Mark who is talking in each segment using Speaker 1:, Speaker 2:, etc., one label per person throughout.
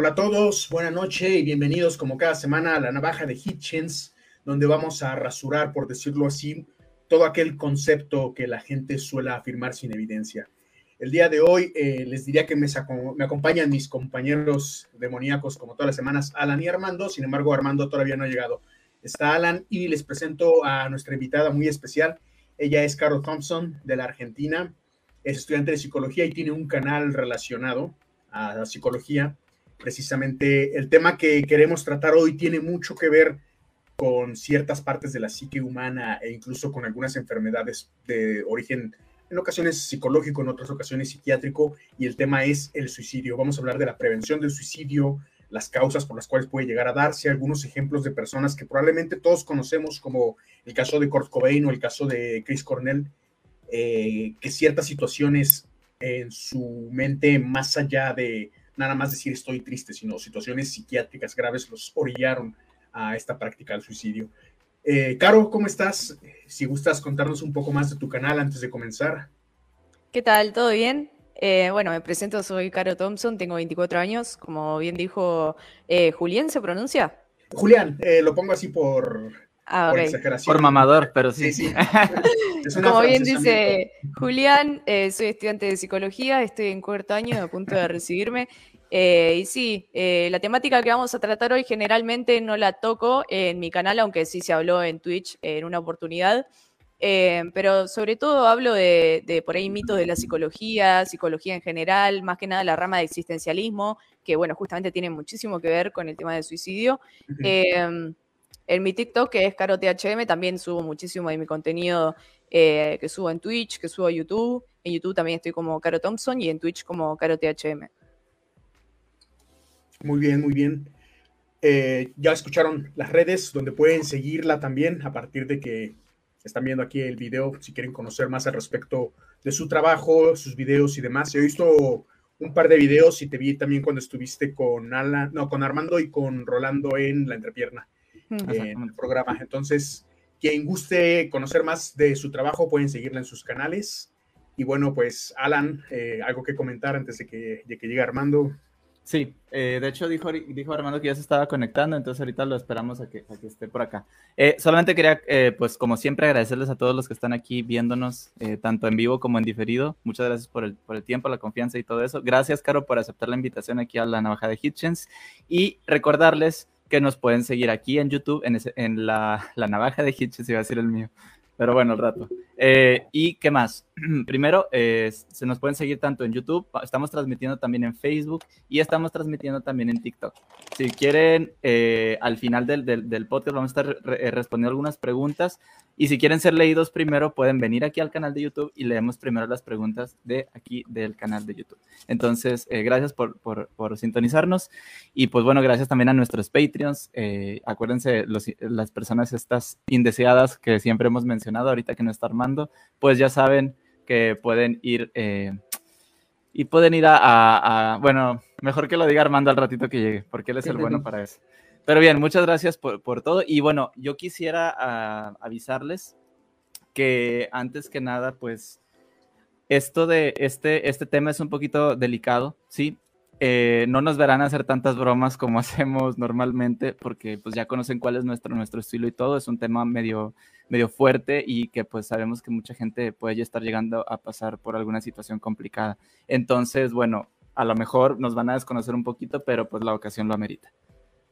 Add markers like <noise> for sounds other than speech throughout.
Speaker 1: Hola a todos, buena noche y bienvenidos como cada semana a la navaja de Hitchens, donde vamos a rasurar, por decirlo así, todo aquel concepto que la gente suele afirmar sin evidencia. El día de hoy eh, les diría que me, me, acompañan mis compañeros demoníacos como todas las semanas, Alan y Armando, sin embargo Armando todavía no ha llegado. Está Alan y les presento a nuestra invitada muy especial. Ella es Carol Thompson de la Argentina, es estudiante de psicología y tiene un canal relacionado a la psicología precisamente el tema que queremos tratar hoy tiene mucho que ver con ciertas partes de la psique humana e incluso con algunas enfermedades de origen en ocasiones psicológico, en otras ocasiones psiquiátrico, y el tema es el suicidio. Vamos a hablar de la prevención del suicidio, las causas por las cuales puede llegar a darse, algunos ejemplos de personas que probablemente todos conocemos, como el caso de Kurt Cobain o el caso de Chris Cornell, eh, que ciertas situaciones en su mente, más allá de nada más decir estoy triste, sino situaciones psiquiátricas graves los orillaron a esta práctica del suicidio. Eh, Caro, ¿cómo estás? Si gustas contarnos un poco más de tu canal antes de comenzar.
Speaker 2: ¿Qué tal? ¿Todo bien? Eh, bueno, me presento, soy Caro Thompson, tengo 24 años, como bien dijo eh, Julián, ¿se pronuncia?
Speaker 1: Julián, lo pongo así por,
Speaker 2: ah,
Speaker 3: por mamador, pero sí. sí, <laughs>
Speaker 2: Como bien dice Julián, soy estudiante de psicología, estoy en cuarto año, a punto de recibirme. Eh, y sí, eh, la temática que vamos a tratar hoy generalmente no la toco en mi canal, aunque sí se habló en Twitch en una oportunidad. Eh, pero sobre todo hablo de, por ahí mitos de la psicología, psicología en general, más que nada la rama de existencialismo, que bueno, justamente tiene muchísimo que ver con el tema del suicidio. en mi TikTok, que es CaroTHM, también subo muchísimo de mi contenido que subo en Twitch, que subo a YouTube. En YouTube también estoy como Caro Thompson y en Twitch como CaroTHM.
Speaker 1: Muy bien, muy bien. Eh, ya escucharon las redes donde pueden seguirla también a partir de que están viendo aquí el video, si quieren conocer más al respecto de su trabajo, sus videos y demás. He visto un par de videos y te vi también cuando estuviste con Alan, no, con Armando y con Rolando en la entrepierna, en el programa. Entonces, quien guste conocer más de su trabajo, pueden seguirla en sus canales. Y bueno, pues Alan, eh, algo que comentar antes de que, de que llegue Armando.
Speaker 3: Sí, eh, de hecho dijo, dijo Armando que ya se estaba conectando, entonces ahorita lo esperamos a que, a que esté por acá. Eh, solamente quería, eh, pues como siempre, agradecerles a todos los que están aquí viéndonos, tanto en vivo como en diferido. Muchas gracias por el, por el tiempo, la confianza y todo eso. Gracias, Caro, por aceptar la invitación aquí a la Navaja de Hitchens. Y recordarles que nos pueden seguir aquí en YouTube, en, en la, la Navaja de Hitchens, iba a decir el mío. Pero bueno, el rato. Eh, ¿Y qué más? <clears throat> Primero, eh, se nos pueden seguir tanto en YouTube, estamos transmitiendo también en Facebook y estamos transmitiendo también en TikTok. Si quieren, eh, al final del, del, podcast vamos a estar respondiendo algunas preguntas y si quieren ser leídos primero, pueden venir aquí al canal de YouTube y leemos primero las preguntas de aquí del canal de YouTube. Entonces, gracias por, por, por, sintonizarnos y pues bueno, gracias también a nuestros Patreons. acuérdense, las personas estas indeseadas que siempre hemos mencionado ahorita que no está armando pues ya saben que pueden ir eh, y pueden ir a, bueno, mejor que lo diga Armando al ratito que llegue, porque él es el bueno para eso. Pero bien, muchas gracias por, todo. Y bueno, yo quisiera ah, avisarles que antes que nada, pues esto de este, este tema es un poquito delicado, ¿sí? Eh, no nos verán hacer tantas bromas como <laughs> hacemos normalmente, porque pues ya conocen cuál es nuestro, nuestro estilo y todo. Es un tema medio, medio fuerte y que pues sabemos que mucha gente puede ya estar llegando a pasar por alguna situación complicada. Entonces, bueno, a lo mejor nos van a desconocer un poquito, pero pues la ocasión lo amerita.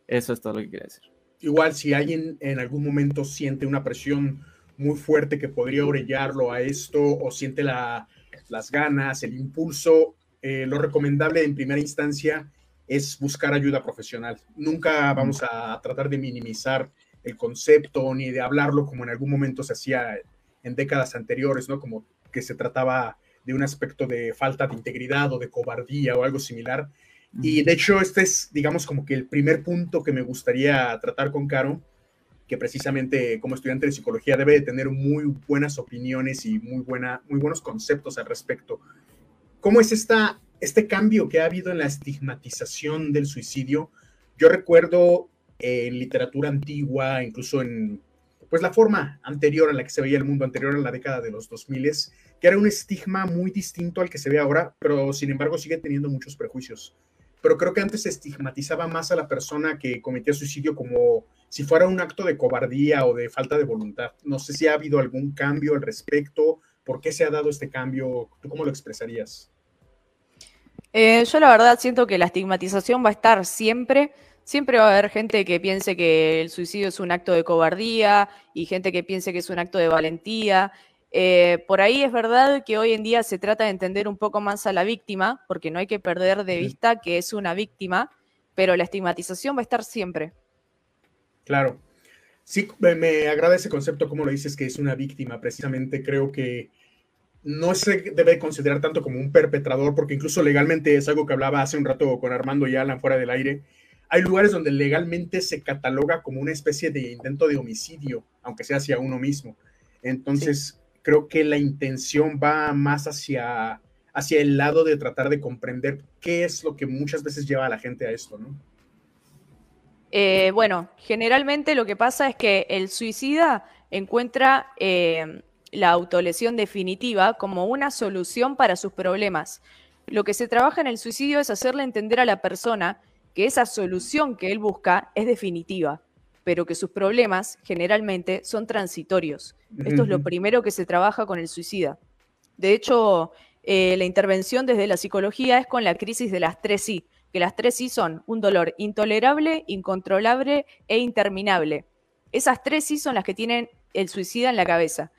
Speaker 3: Eso es todo lo que quería decir.
Speaker 1: Igual, si alguien en algún momento siente una presión muy fuerte que podría orellarlo a esto o siente la, las ganas, el impulso, eh, lo recomendable en primera instancia es buscar ayuda profesional. Nunca vamos a tratar de minimizar el concepto ni de hablarlo como en algún momento se hacía en décadas anteriores, ¿no? Como que se trataba de un aspecto de falta de integridad o de cobardía o algo similar. Y de hecho, este es, digamos, como que el primer punto que me gustaría tratar con Caro, que precisamente como estudiante de psicología debe de tener muy buenas opiniones y muy, buena, muy buenos conceptos al respecto. ¿Cómo es esta, este cambio que ha habido en la estigmatización del suicidio? Yo recuerdo en literatura antigua, incluso en pues la forma anterior en la que se veía el mundo, anterior a la década de los 2000, que era un estigma muy distinto al que se ve ahora, pero sin embargo sigue teniendo muchos prejuicios. pero creo que antes se estigmatizaba más a la persona que cometía suicidio como si fuera un acto de cobardía o de falta de voluntad. No sé si ha habido algún cambio al respecto, por qué se ha dado este cambio, ¿tú cómo lo expresarías?
Speaker 2: Eh, yo la verdad siento que la estigmatización va a estar siempre. Siempre va a haber gente que piense que el suicidio es un acto de cobardía y gente que piense que es un acto de valentía. Eh, por ahí es verdad que hoy en día se trata de entender un poco más a la víctima, porque no hay que perder de vista que es una víctima, pero la estigmatización va a estar siempre.
Speaker 1: Claro. Sí, me agrada ese concepto, como lo dices, que es una víctima. Precisamente creo que no se debe considerar tanto como un perpetrador, porque incluso legalmente es algo que hablaba hace un rato con Armando y Alan fuera del aire. Hay lugares donde legalmente se cataloga como una especie de intento de homicidio, aunque sea hacia uno mismo. Entonces, creo que la intención va más hacia, hacia el lado de tratar de comprender qué es lo que muchas veces lleva a la gente a esto, ¿no?
Speaker 2: Eh, bueno, generalmente lo que pasa es que el suicida encuentra eh, la autolesión definitiva como una solución para sus problemas. Lo que se trabaja en el suicidio es hacerle entender a la persona que esa solución que él busca es definitiva, pero que sus problemas generalmente son transitorios. Esto es lo primero que se trabaja con el suicida. De hecho, eh, la intervención desde la psicología es con la crisis de las tres I, que las tres I son un dolor intolerable, incontrolable e interminable. Esas tres I son las que tienen el suicida en la cabeza.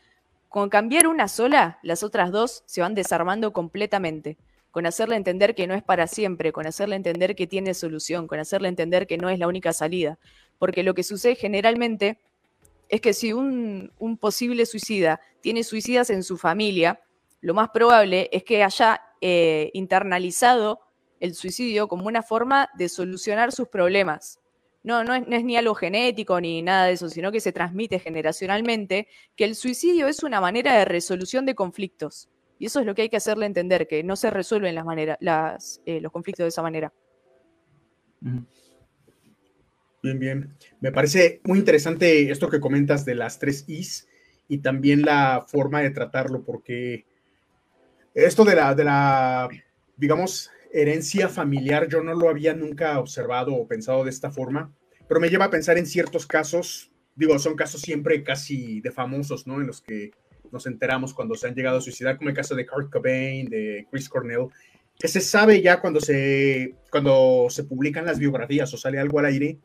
Speaker 2: Con cambiar una sola, las otras dos se van desarmando completamente. Con hacerle entender que no es para siempre, con hacerle entender que tiene solución, con hacerle entender que no es la única salida. Porque lo que sucede generalmente es que si un, posible suicida tiene suicidas en su familia, lo más probable es que haya eh, internalizado el suicidio como una forma de solucionar sus problemas no, no es, ni algo genético ni nada de eso, sino que se transmite generacionalmente, que el suicidio es una manera de resolución de conflictos. Y eso es lo que hay que hacerle entender, que no se resuelven las las, eh, los conflictos de esa manera.
Speaker 1: Bien, bien. Me parece muy interesante esto que comentas de las tres Is y también la forma de tratarlo, porque esto de la, de la digamos, herencia familiar yo no lo había nunca observado o pensado de esta forma, pero me lleva a pensar en ciertos casos, digo, son casos siempre casi de famosos, ¿no? En los que nos enteramos cuando se han llegado a suicidar, como el caso de Kurt Cobain, de Chris Cornell, que se sabe ya cuando se, cuando se publican las biografías o sale algo al aire,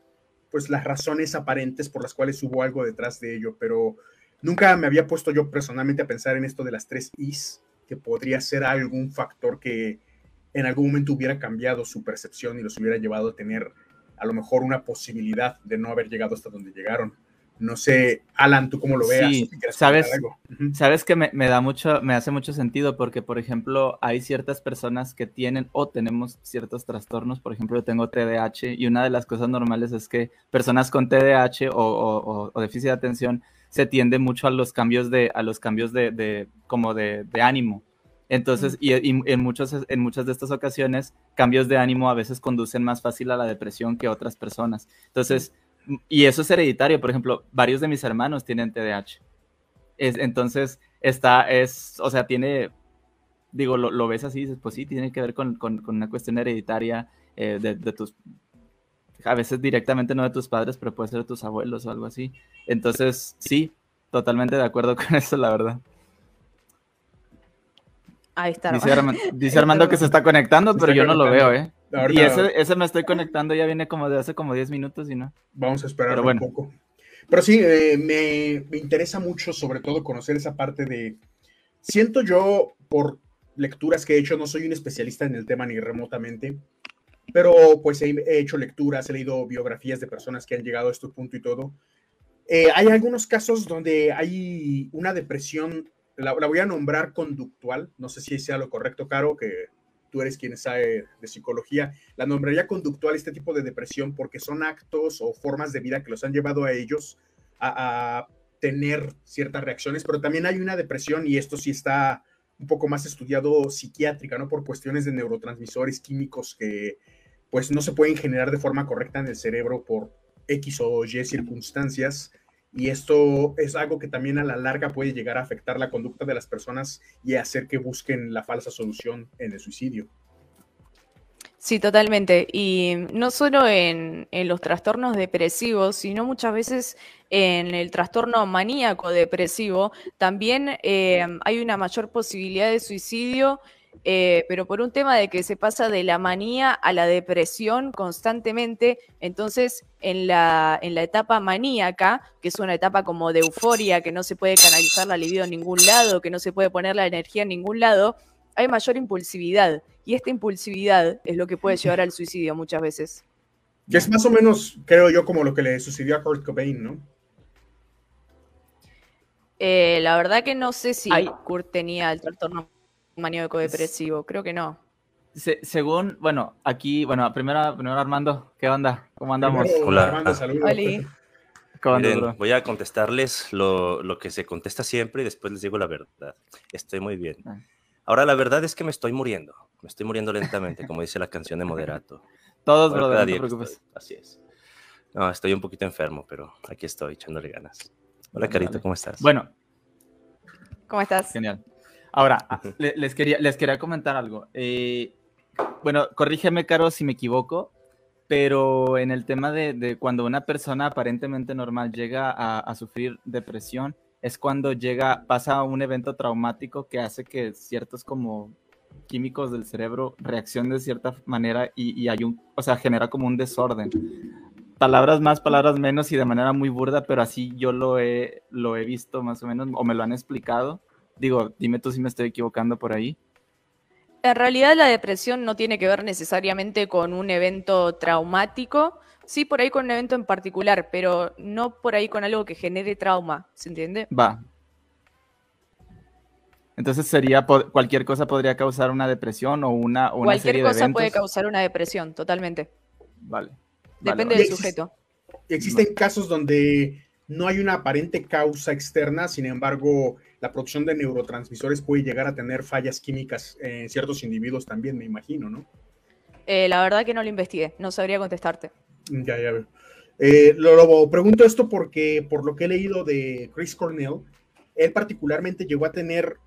Speaker 1: pues las razones aparentes por las cuales hubo algo detrás de ello, pero nunca me había puesto yo personalmente a pensar en esto de las tres Is, que podría ser algún factor que en algún momento hubiera cambiado su percepción y los hubiera llevado a tener a lo mejor una posibilidad de no haber llegado hasta donde llegaron. No sé, Alan, tú cómo lo veas.
Speaker 3: Sí, sabes, sabes que me, da mucho, me hace mucho sentido porque, por ejemplo, hay ciertas personas que tienen o tenemos ciertos trastornos. Por ejemplo, yo tengo TDAH y una de las cosas normales es que personas con TDAH o, déficit de atención se tiende mucho a los cambios de, a los cambios de, como de ánimo. Entonces, y, en, muchos, en muchas de estas ocasiones, cambios de ánimo a veces conducen más fácil a la depresión que otras personas. Entonces, y eso es hereditario. Por ejemplo, varios de mis hermanos tienen TDAH. Es, entonces, está, es, o sea, tiene, digo, lo, ves así, dices, pues sí, tiene que ver con, una cuestión hereditaria eh, de, de, tus, a veces directamente no de tus padres, pero puede ser de tus abuelos o algo así. Entonces, sí, totalmente de acuerdo <laughs> con eso, la verdad.
Speaker 2: Ahí está. <laughs>
Speaker 3: Dice, Armando, que se está conectando, pero yo no lo veo, ¿eh? y ese, me estoy conectando ya viene como de hace como 10 minutos y no.
Speaker 1: Vamos a esperar un poco. Pero sí, eh, me, interesa mucho sobre todo conocer esa parte de... Siento yo, por lecturas que he hecho, no soy un especialista en el tema ni remotamente, pero pues he, hecho lecturas, he leído biografías de personas que han llegado a este punto y todo. Eh, hay algunos casos donde hay una depresión la, voy a nombrar conductual, no sé si sea lo correcto, Caro, que tú eres quien sabe de psicología, la nombraría conductual este tipo de depresión porque son actos o formas de vida que los han llevado a ellos a, tener ciertas reacciones, pero también hay una depresión y esto sí está un poco más estudiado psiquiátrica, ¿no? Por cuestiones de neurotransmisores químicos que pues no se pueden generar de forma correcta en el cerebro por X o Y circunstancias y esto es algo que también a la larga puede llegar a afectar la conducta de las personas y hacer que busquen la falsa solución en el suicidio.
Speaker 2: Sí, totalmente. Y no solo en, los trastornos depresivos, sino muchas veces en el trastorno maníaco depresivo, también eh, hay una mayor posibilidad de suicidio, eh, pero por un tema de que se pasa de la manía a la depresión constantemente. Entonces, en la, en la etapa maníaca, que es una etapa como de euforia, que no se puede canalizar la libido en ningún lado, que no se puede poner la energía en ningún lado, hay mayor impulsividad. Y esta impulsividad es lo que puede llevar al suicidio muchas veces.
Speaker 1: Que es más o menos, creo yo, como lo que le sucedió a Kurt Cobain, ¿no?
Speaker 2: Eh, la verdad que no sé si Kurt tenía el trastorno maníaco depresivo, creo que no.
Speaker 3: según, bueno, aquí, bueno, primero, primero Armando, ¿qué onda? ¿Cómo andamos?
Speaker 4: Hola. Armando, saludos. voy a contestarles lo, lo, que se contesta siempre y después les digo la verdad. Estoy muy bien. Ah. Ahora, la verdad es que me estoy muriendo. Me estoy muriendo lentamente, como dice la canción de Moderato.
Speaker 3: Todos, brother, no te preocupes.
Speaker 4: así es. No, estoy un poquito enfermo, pero aquí estoy echándole ganas. Hola, Carito, ¿cómo estás?
Speaker 3: Bueno.
Speaker 2: ¿Cómo estás?
Speaker 3: Genial. Ahora, les, quería, les quería comentar algo. Eh, bueno, corrígeme, Caro, si me equivoco, pero en el tema de, cuando una persona aparentemente normal llega a sufrir depresión, es cuando llega, pasa un evento traumático que hace que ciertos como químicos del cerebro reaccionen de cierta manera y, hay un, o sea, genera como un desorden. Palabras más, palabras menos y de manera muy burda, pero así yo lo he, lo he visto más o menos, o me lo han explicado. Digo, dime tú si me estoy equivocando por ahí.
Speaker 2: En realidad la depresión no tiene que ver necesariamente con un evento traumático, Sí, por ahí con un evento en particular, pero no por ahí con algo que genere trauma, ¿se entiende?
Speaker 3: Va. Entonces sería cualquier cosa podría causar una depresión o una, o
Speaker 2: una
Speaker 3: serie
Speaker 2: de cosa puede causar una depresión, totalmente.
Speaker 3: Vale.
Speaker 2: Depende del sujeto.
Speaker 1: Existen casos donde no hay una aparente causa externa, sin embargo, la producción de neurotransmisores puede llegar a tener fallas químicas en ciertos individuos también, me imagino, ¿no?
Speaker 2: Eh, la verdad que no lo investigué, no sabría contestarte.
Speaker 1: Ya, ya veo. Eh, lo, pregunto esto porque, por lo que he leído de Chris Cornell, él particularmente llegó a tener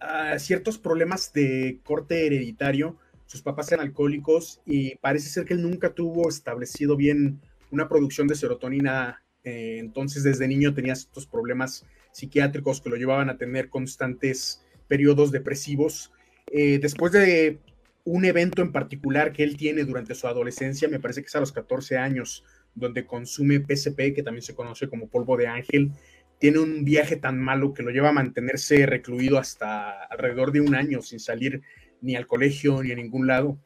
Speaker 1: ah, ciertos problemas de corte hereditario. Sus papás eran alcohólicos y parece ser que él nunca tuvo establecido bien una producción de serotonina. Eh, entonces, desde niño tenía estos problemas psiquiátricos que lo llevaban a tener constantes periodos depresivos. Eh, después de un evento en particular que él tiene durante su adolescencia, me parece que es a los 14 años, donde consume PCP, que también se conoce como polvo de ángel, tiene un viaje tan malo que lo lleva a mantenerse recluido hasta alrededor de un año sin salir ni al colegio ni a ningún lado.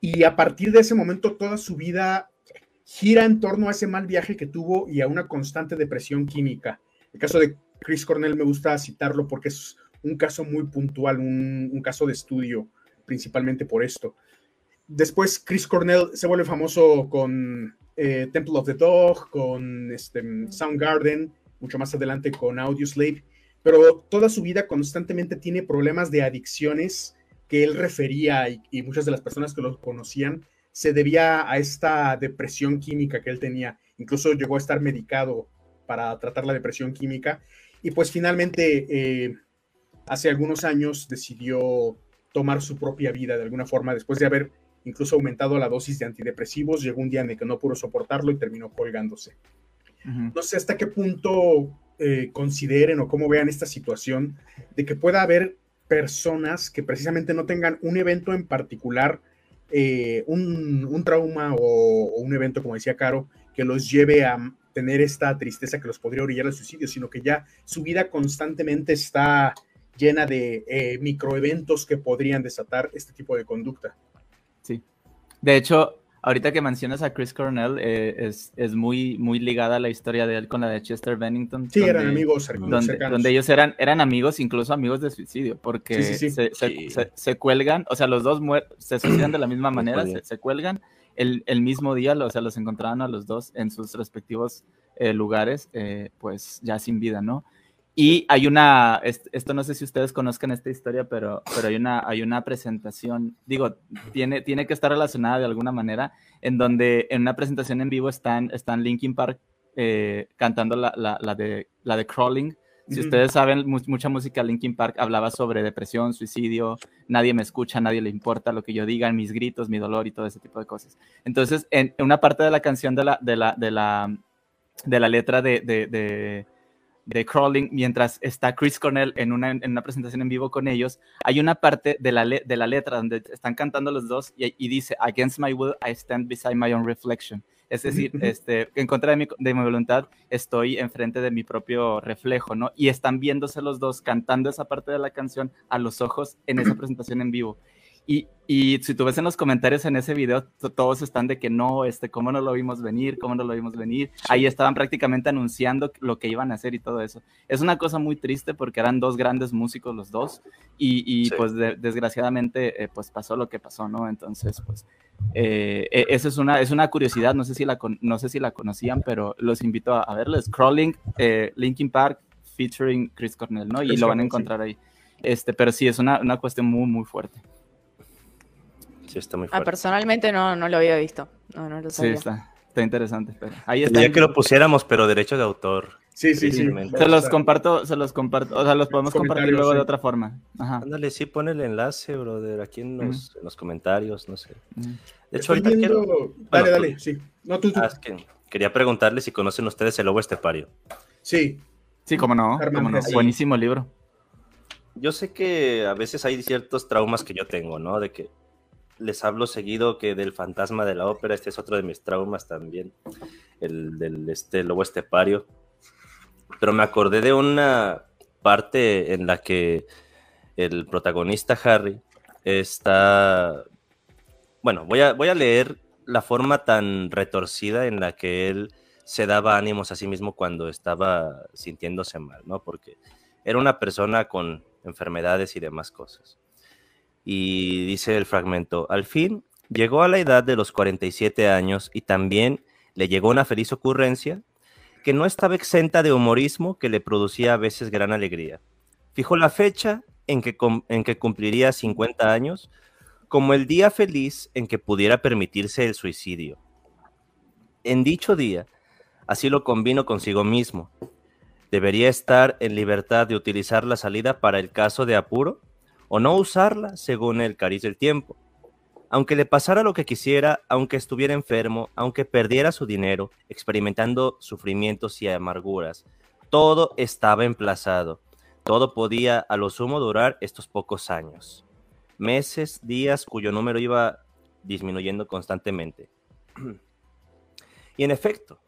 Speaker 1: Y a partir de ese momento toda su vida gira en torno a ese mal viaje que tuvo y a una constante depresión química. El caso de Chris Cornell me gusta citarlo porque es un caso muy puntual, un, caso de estudio principalmente por esto. Después Chris Cornell se vuelve famoso con eh, Temple of the Dog, con este, Soundgarden, mucho más adelante con Audioslave, pero toda su vida constantemente tiene problemas de adicciones que él refería y, muchas de las personas que lo conocían se debía a esta depresión química que él tenía. Incluso llegó a estar medicado para tratar la depresión química y pues finalmente eh, hace algunos años decidió tomar su propia vida de alguna forma después de haber incluso aumentado la dosis de antidepresivos. Llegó un día en el que no pudo soportarlo y terminó colgándose. No sé hasta qué punto eh, consideren o cómo vean esta situación de que pueda haber personas que precisamente no tengan un evento en particular, eh, un, trauma o, un evento, como decía Caro, que los lleve a tener esta tristeza que los podría orillar al suicidio, sino que ya su vida constantemente está llena de eh, microeventos que podrían desatar este tipo de conducta.
Speaker 3: Sí. De hecho, ahorita que mencionas a Chris Cornell, eh, es, es, muy, muy ligada la historia de él con la de Chester Bennington.
Speaker 1: Sí, eran amigos
Speaker 3: donde, donde, ellos eran, eran amigos, incluso amigos de suicidio, porque Se, cuelgan, o sea, los dos se suicidan de la misma manera, se, cuelgan el, el, mismo día, o sea, los encontraban a los dos en sus respectivos eh, lugares, pues ya sin vida, ¿no? Y hay una, esto no sé si ustedes conozcan esta historia, pero, pero hay, una, hay una presentación, digo, tiene, tiene que estar relacionada de alguna manera, en donde en una presentación en vivo están, están Linkin Park eh, cantando la, la, la, de, la de Crawling. Si ustedes saben, mucha música Linkin Park hablaba sobre depresión, suicidio, nadie me escucha, nadie le importa lo que yo diga, mis gritos, mi dolor y todo ese tipo de cosas. Entonces, en una parte de la canción de la, de la, de la, de la letra de, de, de, Crawling, mientras está Chris Cornell en una, en una presentación en vivo con ellos, hay una parte de la, de la letra donde están cantando los dos y, y dice, Against my will, I stand beside my own reflection. Es decir, este, en contra de mi, de mi, voluntad estoy enfrente de mi propio reflejo, ¿no? Y están viéndose los dos cantando esa parte de la canción a los ojos en esa <clears throat> presentación en vivo. Y, y, si tú ves en los comentarios en ese video, todos están de que no, este, cómo no lo vimos venir, cómo no lo vimos venir. Ahí estaban prácticamente anunciando lo que iban a hacer y todo eso. Es una cosa muy triste porque eran dos grandes músicos los dos y, y pues desgraciadamente eh, pues pasó lo que pasó, ¿no? Entonces, pues eh, e, esa es una, es una curiosidad, no sé si la, no sé si la conocían, pero los invito a, verles. Crawling, eh, Linkin Park featuring Chris Cornell, ¿no? Y lo van a encontrar ahí. Este, pero sí, es una, una cuestión muy, muy fuerte.
Speaker 4: Sí, está muy ah, fuerte.
Speaker 2: personalmente no, no lo había visto. No, no lo sabía.
Speaker 3: Sí, está, está interesante.
Speaker 4: ahí está. Ya que lo pusiéramos, pero derecho de autor.
Speaker 1: Sí, sí, sí.
Speaker 3: Se los comparto, se los comparto, o sea, los podemos compartir luego de otra forma.
Speaker 4: Ajá. Ándale, sí, pon el enlace, brother, aquí en los, en los comentarios, no sé.
Speaker 1: De hecho, ahorita quiero... Dale, dale, sí. No, tú, tú.
Speaker 4: Ah, que quería preguntarle si conocen ustedes el lobo estepario.
Speaker 1: Sí.
Speaker 3: Sí, cómo no, cómo no. Buenísimo libro.
Speaker 4: Yo sé que a veces hay ciertos traumas que yo tengo, ¿no? De que les hablo seguido que del fantasma de la ópera, este es otro de mis traumas también, el del este, lobo estepario. Pero me acordé de una parte en la que el protagonista Harry está... Bueno, voy a, voy a leer la forma tan retorcida en la que él se daba ánimos a sí mismo cuando estaba sintiéndose mal, ¿no? Porque era una persona con enfermedades y demás cosas. Y dice el fragmento, al fin llegó a la edad de los 47 años y también le llegó una feliz ocurrencia que no estaba exenta de humorismo que le producía a veces gran alegría. Fijó la fecha en que, en que cumpliría 50 años como el día feliz en que pudiera permitirse el suicidio. En dicho día, así lo convino consigo mismo. Debería estar en libertad de utilizar la salida para el caso de apuro o no usarla según el cariz del tiempo. Aunque le pasara lo que quisiera, aunque estuviera enfermo, aunque perdiera su dinero, experimentando sufrimientos y amarguras, todo estaba emplazado. Todo podía a lo sumo durar estos pocos años. Meses, días cuyo número iba disminuyendo constantemente. <clears throat> y en efecto,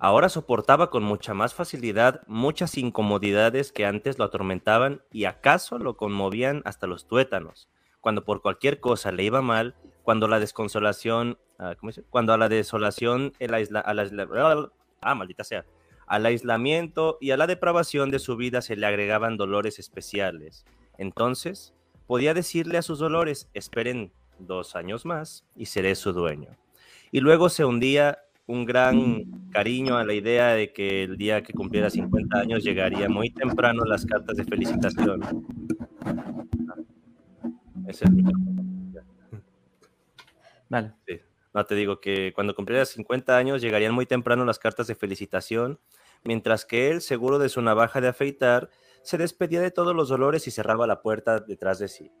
Speaker 4: Ahora soportaba con mucha más facilidad muchas incomodidades que antes lo atormentaban y acaso lo conmovían hasta los tuétanos. Cuando por cualquier cosa le iba mal, cuando la desconsolación, ah, cuando a la desolación, el ah, maldita sea, al aislamiento y a la depravación de su vida se le agregaban dolores especiales. Entonces, podía decirle a sus dolores, esperen dos años más y seré su dueño. Y luego se hundía un gran cariño a la idea de que el día que cumpliera 50 años llegaría muy temprano las cartas de felicitación. Es el Vale. No, te digo que cuando cumpliera 50 años llegarían muy temprano las cartas de felicitación, mientras que él, seguro de su navaja de afeitar, se despedía de todos los dolores y cerraba la puerta detrás de sí.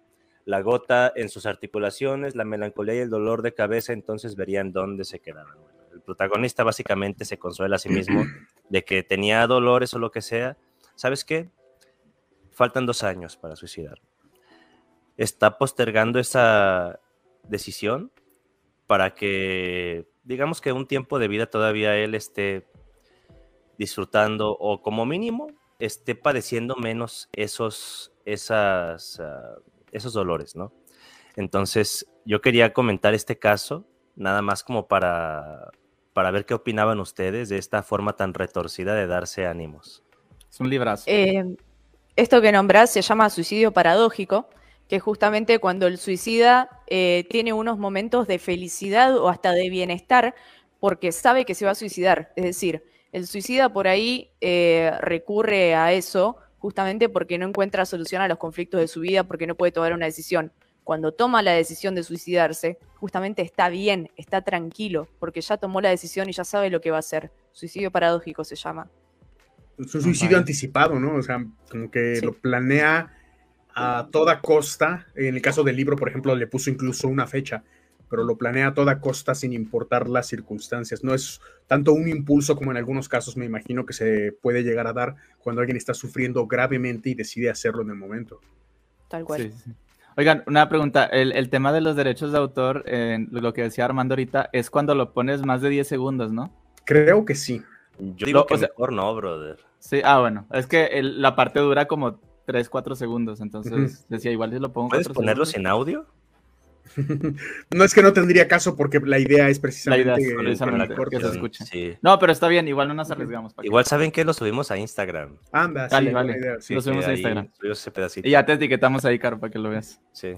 Speaker 4: La gota en sus articulaciones, la melancolía y el dolor de cabeza, entonces verían dónde se quedaban protagonista básicamente se consuela a sí <clears throat> mismo de que tenía dolores o lo que sea. ¿Sabes qué? Faltan dos años para suicidar. Está postergando esa decisión para que, digamos que un tiempo de vida todavía él esté disfrutando o como mínimo esté padeciendo menos esos, esas, ah, esos dolores, ¿no? Entonces, yo quería comentar este caso, nada más como para para ver qué opinaban ustedes de esta forma tan retorcida de darse ánimos.
Speaker 3: Es un librazo.
Speaker 2: Eh, esto que nombrás se llama suicidio paradójico, que es justamente cuando el suicida eh, tiene unos momentos de felicidad o hasta de bienestar porque sabe que se va a suicidar. Es decir, el suicida por ahí eh, recurre a eso justamente porque no encuentra solución a los conflictos de su vida, porque no puede tomar una decisión cuando toma la decisión de suicidarse, justamente está bien, está tranquilo, porque ya tomó la decisión y ya sabe lo que va a hacer. Suicidio paradójico se llama.
Speaker 1: Es un suicidio anticipado, ¿no? O sea, como que lo planea a toda costa. En el caso del libro, por ejemplo, le puso incluso una fecha, pero lo planea a toda costa sin importar las circunstancias. No es tanto un impulso como en algunos casos me imagino que se puede llegar a dar cuando alguien está sufriendo gravemente y decide hacerlo en el momento.
Speaker 2: Tal cual.
Speaker 3: Oigan, una pregunta. El, tema de los derechos de autor, lo que decía Armando ahorita, es cuando lo pones más de 10 segundos, ¿no?
Speaker 1: Creo que sí.
Speaker 4: Yo digo que mejor no, brother.
Speaker 3: Sí, ah, bueno. Es que la parte dura como 3, 4 segundos. Entonces, decía, igual si lo pongo.
Speaker 4: ¿Puedes ponerlos en audio? <laughs>
Speaker 1: no es que no tendría caso porque la idea es precisamente,
Speaker 3: que se escuche. No, pero está bien, igual no nos arriesgamos.
Speaker 4: igual saben que lo subimos a Instagram.
Speaker 1: Anda,
Speaker 3: sí, vale. lo subimos a Instagram. Y ya te etiquetamos ahí, Caro, para que lo veas.
Speaker 4: Sí.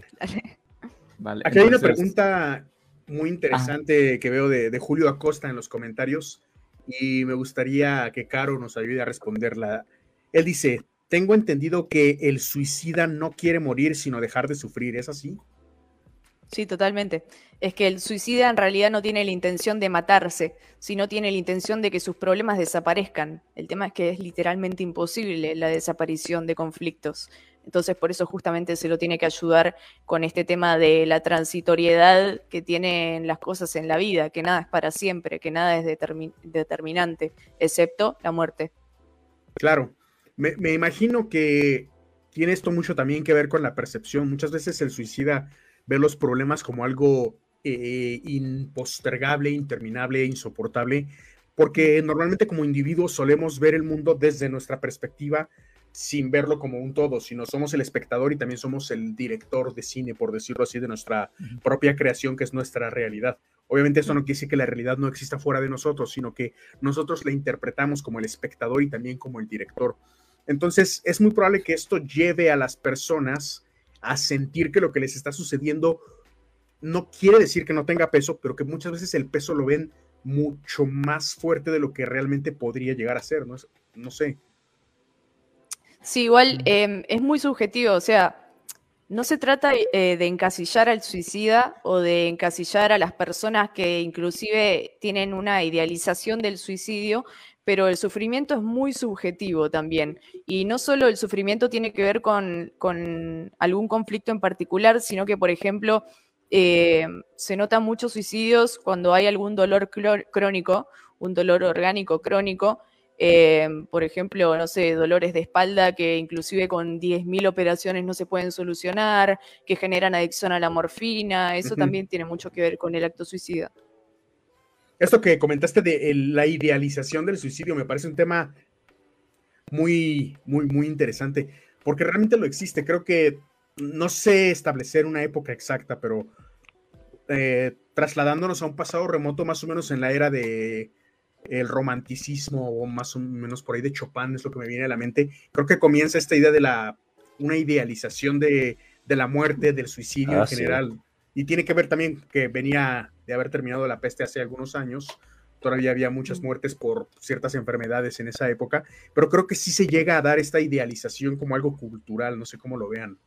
Speaker 1: Vale. Aquí hay una pregunta muy interesante que veo de, de Julio Acosta en los comentarios y me gustaría que Caro nos ayude a responderla. Él dice, tengo entendido que el suicida no quiere morir sino dejar de sufrir, ¿es así?
Speaker 2: Sí, totalmente. Es que el suicida en realidad no tiene la intención de matarse, sino tiene la intención de que sus problemas desaparezcan. El tema es que es literalmente imposible la desaparición de conflictos. Entonces, por eso justamente se lo tiene que ayudar con este tema de la transitoriedad que tienen las cosas en la vida, que nada es para siempre, que nada es determinante, excepto la muerte.
Speaker 1: Claro, me, me imagino que tiene esto mucho también que ver con la percepción. Muchas veces el suicida ver los problemas como algo eh, impostergable, interminable, insoportable, porque normalmente como individuos solemos ver el mundo desde nuestra perspectiva sin verlo como un todo, sino somos el espectador y también somos el director de cine, por decirlo así, de nuestra propia creación, que es nuestra realidad. Obviamente eso no quiere decir que la realidad no exista fuera de nosotros, sino que nosotros la interpretamos como el espectador y también como el director. Entonces es muy probable que esto lleve a las personas a sentir que lo que les está sucediendo no quiere decir que no tenga peso, pero que muchas veces el peso lo ven mucho más fuerte de lo que realmente podría llegar a ser, ¿no? No sé.
Speaker 2: Sí, igual em, es muy subjetivo, o sea, no se trata eh, de encasillar al suicida o de encasillar a las personas que inclusive tienen una idealización del suicidio, pero el sufrimiento es muy subjetivo también. Y no solo el sufrimiento tiene que ver con, algún conflicto en particular, sino que, por ejemplo, eh, se notan muchos suicidios cuando hay algún dolor crónico, un dolor orgánico crónico. Eh, por ejemplo, no sé, dolores de espalda que inclusive con 10.000 operaciones no se pueden solucionar, que generan adicción a la morfina, eso también tiene mucho que ver con el acto suicida.
Speaker 1: Esto que comentaste de la idealización del suicidio me parece un tema muy, muy, muy interesante, porque realmente lo existe. Creo que no sé establecer una época exacta, pero eh, trasladándonos a un pasado remoto, más o menos en la era de el romanticismo o más o menos por ahí de Chopin es lo que me viene a la mente. Creo que comienza esta idea de la una idealización de, la muerte, del suicidio en ah, general. Y tiene que ver también que venía de haber terminado la peste hace algunos años. Todavía había muchas muertes por ciertas enfermedades en esa época, pero creo que sí se llega a dar esta idealización como algo cultural, no sé cómo lo vean.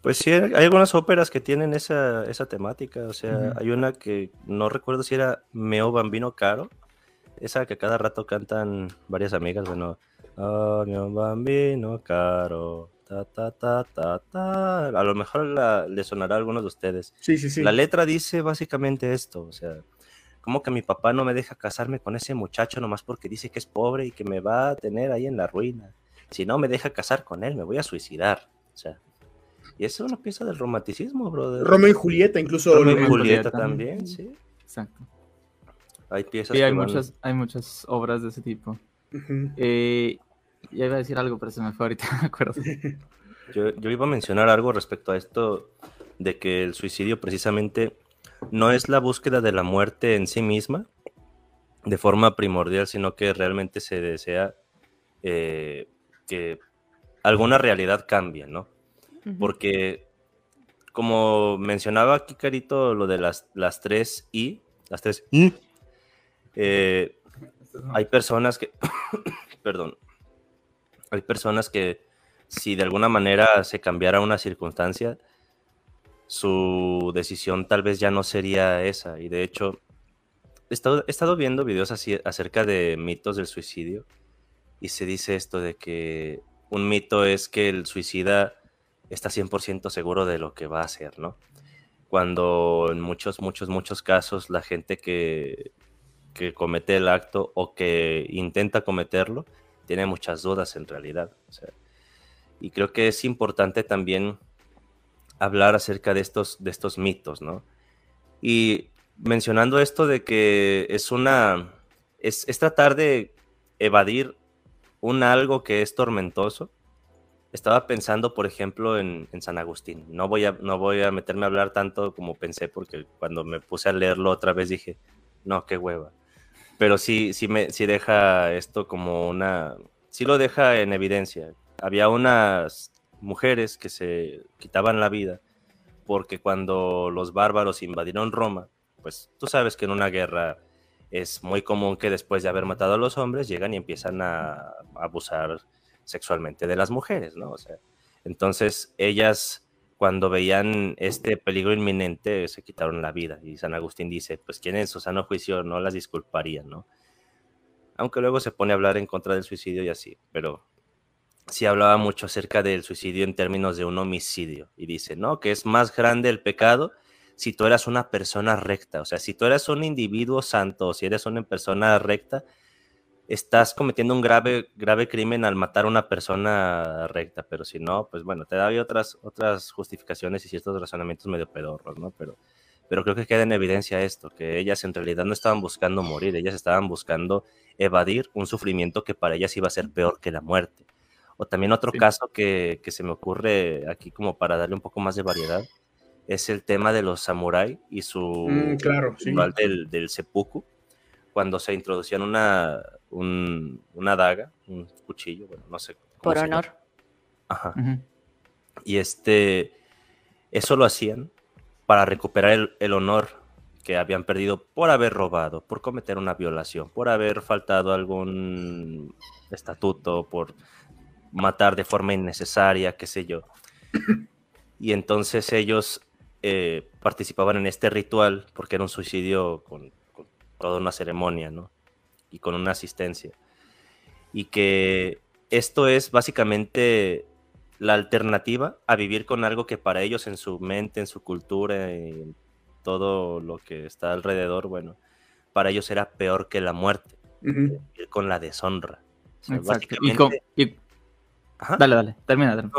Speaker 4: Pues sí, hay algunas óperas que tienen esa, temática, o sea, hay una que no recuerdo si era Meo Bambino Caro, esa que cada rato cantan varias amigas, bueno, oh, Meo Bambino Caro, Ta, ta, ta, A lo mejor le sonará a algunos de ustedes.
Speaker 1: Sí, sí, sí.
Speaker 4: La letra dice básicamente esto, o sea, como que mi papá no me deja casarme con ese muchacho nomás porque dice que es pobre y que me va a tener ahí en la ruina. Si no me deja casar con él, me voy a suicidar. O sea, y eso es una pieza del romanticismo, brother.
Speaker 1: Romeo y Julieta, incluso.
Speaker 4: Romeo y Julieta, también, sí.
Speaker 3: Exacto.
Speaker 4: Hay piezas.
Speaker 3: Sí, hay, muchas, hay muchas obras de ese tipo. eh, ya iba a decir algo, pero se me fue ahorita, <laughs> me acuerdo. <laughs>
Speaker 4: Yo, iba a mencionar algo respecto a esto de que el suicidio precisamente no es la búsqueda de la muerte en sí misma de forma primordial, sino que realmente se desea eh, que alguna realidad cambie, ¿no? Porque, como mencionaba aquí Carito, lo de las, las tres I, las tres I, eh, hay personas que, <coughs> perdón, hay personas que si de alguna manera se cambiara una circunstancia, su decisión tal vez ya no sería esa. Y de hecho, he estado, viendo videos así acerca de mitos del suicidio y se dice esto de que un mito es que el suicida está 100% seguro de lo que va a hacer, ¿no? Cuando en muchos, muchos, muchos casos la gente que, que comete el acto o que intenta cometerlo tiene muchas dudas en realidad. y creo que es importante también hablar acerca de estos, de estos mitos, ¿no? Y mencionando esto de que es una, es, es tratar de evadir un algo que es tormentoso. Estaba pensando, por ejemplo, en, San Agustín. No voy, a, no voy a meterme a hablar tanto como pensé, porque cuando me puse a leerlo otra vez dije, no, qué hueva. Pero sí, sí, me, sí deja esto como una... Sí lo deja en evidencia. Había unas mujeres que se quitaban la vida porque cuando los bárbaros invadieron Roma, pues tú sabes que en una guerra es muy común que después de haber matado a los hombres llegan y empiezan a, abusar sexualmente de las mujeres, ¿no? O sea, entonces ellas cuando veían este peligro inminente se quitaron la vida y San Agustín dice, pues quien en su sano juicio no las disculparía, ¿no? Aunque luego se pone a hablar en contra del suicidio y así, pero sí hablaba mucho acerca del suicidio en términos de un homicidio y dice, ¿no? Que es más grande el pecado si tú eras una persona recta. O sea, si tú eres un individuo santo si eres una persona recta, estás cometiendo un grave, grave crimen al matar a una persona recta. Pero si no, pues bueno, te da otras, otras justificaciones y ciertos razonamientos medio pedorros, ¿no? Pero, pero creo que queda en evidencia esto, que ellas en realidad no estaban buscando morir, ellas estaban buscando evadir un sufrimiento que para ellas iba a ser peor que la muerte. O también otro caso que, que se me ocurre aquí como para darle un poco más de variedad es el tema de los samuráis y su
Speaker 1: mm, claro,
Speaker 4: del, del seppuku, cuando se introducían una, una daga, un cuchillo, bueno, no sé.
Speaker 2: Por honor.
Speaker 4: Ajá. Y este, eso lo hacían para recuperar el, el, honor que habían perdido por haber robado, por cometer una violación, por haber faltado algún estatuto, por matar de forma innecesaria, qué sé yo. Y entonces ellos eh, participaban en este ritual porque era un suicidio con, toda una ceremonia, ¿no? Y con una asistencia. Y que esto es básicamente la alternativa a vivir con algo que para ellos en su mente, en su cultura, en todo lo que está alrededor, bueno, para ellos era peor que la muerte, vivir con la deshonra.
Speaker 3: Dale, dale, termina.
Speaker 4: No,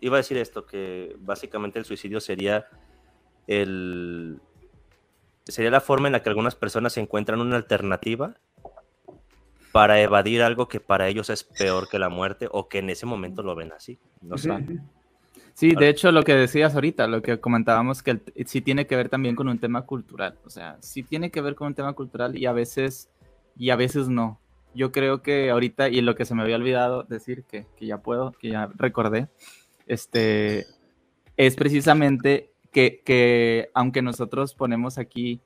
Speaker 4: iba a decir esto, que básicamente el suicidio sería el, sería la forma en la que algunas personas encuentran una alternativa para evadir algo que para ellos es peor que la muerte o que en ese momento lo ven así. No
Speaker 3: Sí, de hecho lo que decías ahorita, lo que comentábamos, que sí tiene que ver también con un tema cultural. O sea, sí tiene que ver con un tema cultural y a veces, y a veces no. Yo creo que ahorita, y lo que se me había olvidado decir, que, que ya puedo, que ya recordé, este, es precisamente que, aunque nosotros ponemos aquí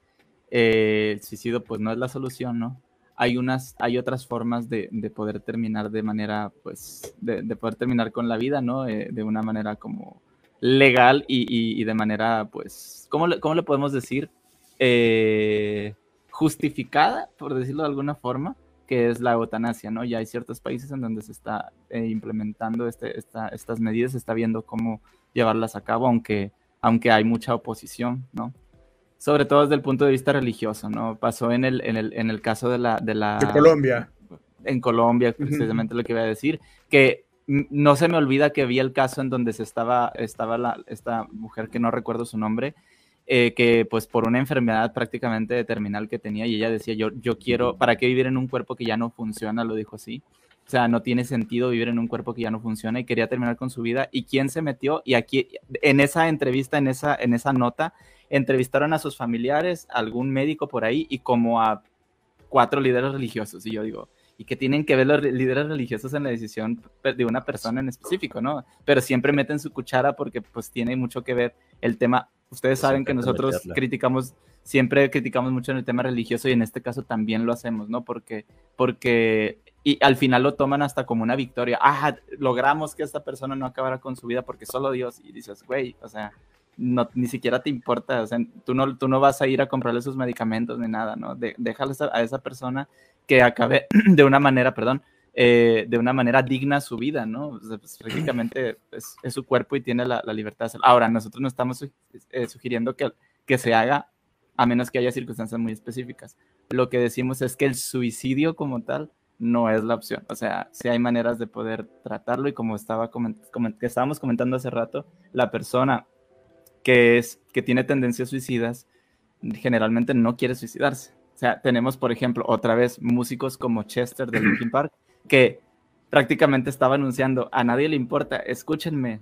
Speaker 3: eh, el suicidio, pues no es la solución, ¿no? Hay, unas, hay otras formas de, poder terminar de manera, pues, de, poder terminar con la vida, ¿no? Eh, de una manera como legal y, de manera, pues, ¿cómo le, cómo le podemos decir? Eh, justificada, por decirlo de alguna forma, que es la eutanasia, ¿no? Ya hay ciertos países en donde se está implementando este, estas medidas, se está viendo cómo llevarlas a cabo, aunque aunque hay mucha oposición, ¿no? Sobre todo desde el punto de vista religioso, ¿no? Pasó en el, en el, en el caso de la, de la...
Speaker 1: Colombia.
Speaker 3: En Colombia, precisamente lo que iba a decir, que no se me olvida que vi el caso en donde se estaba, estaba la, esta mujer que no recuerdo su nombre, eh, que pues por una enfermedad prácticamente terminal que tenía y ella decía, yo, yo quiero, ¿para qué vivir en un cuerpo que ya no funciona? Lo dijo así. O sea, no tiene sentido vivir en un cuerpo que ya no funciona y quería terminar con su vida. ¿Y quién se metió? Y aquí, en esa entrevista, en esa, en esa nota, entrevistaron a sus familiares, a algún médico por ahí y como a cuatro líderes religiosos. Y yo digo, ¿y qué tienen que ver los líderes religiosos en la decisión de una persona en específico, no? Pero siempre meten su cuchara porque pues tiene mucho que ver el tema. Ustedes saben que nosotros criticamos, siempre criticamos mucho en el tema religioso y en este caso también lo hacemos, ¿no? Porque, porque y al final lo toman hasta como una victoria. Ah, logramos que esta persona no acabara con su vida porque solo Dios. Y dices, güey, o sea, no, ni siquiera te importa, o sea, tú no, tú no vas a ir a comprarle sus medicamentos ni nada, ¿no? De, déjale a esa persona que acabe <clears throat> de una manera, perdón, eh, de una manera digna su vida, ¿no? Pues, prácticamente es, su cuerpo y tiene la, libertad de hacerlo. Ahora, nosotros no estamos eh, sugiriendo que, que se haga a menos que haya circunstancias muy específicas. Lo que decimos es que el suicidio como tal no es la opción. O sea, si hay maneras de poder tratarlo y como estaba que estábamos comentando hace rato, la persona que, es, que tiene tendencias suicidas generalmente no quiere suicidarse. O sea, tenemos, por ejemplo, otra vez músicos como Chester de Linkin Park, que prácticamente estaba anunciando, a nadie le importa, escúchenme,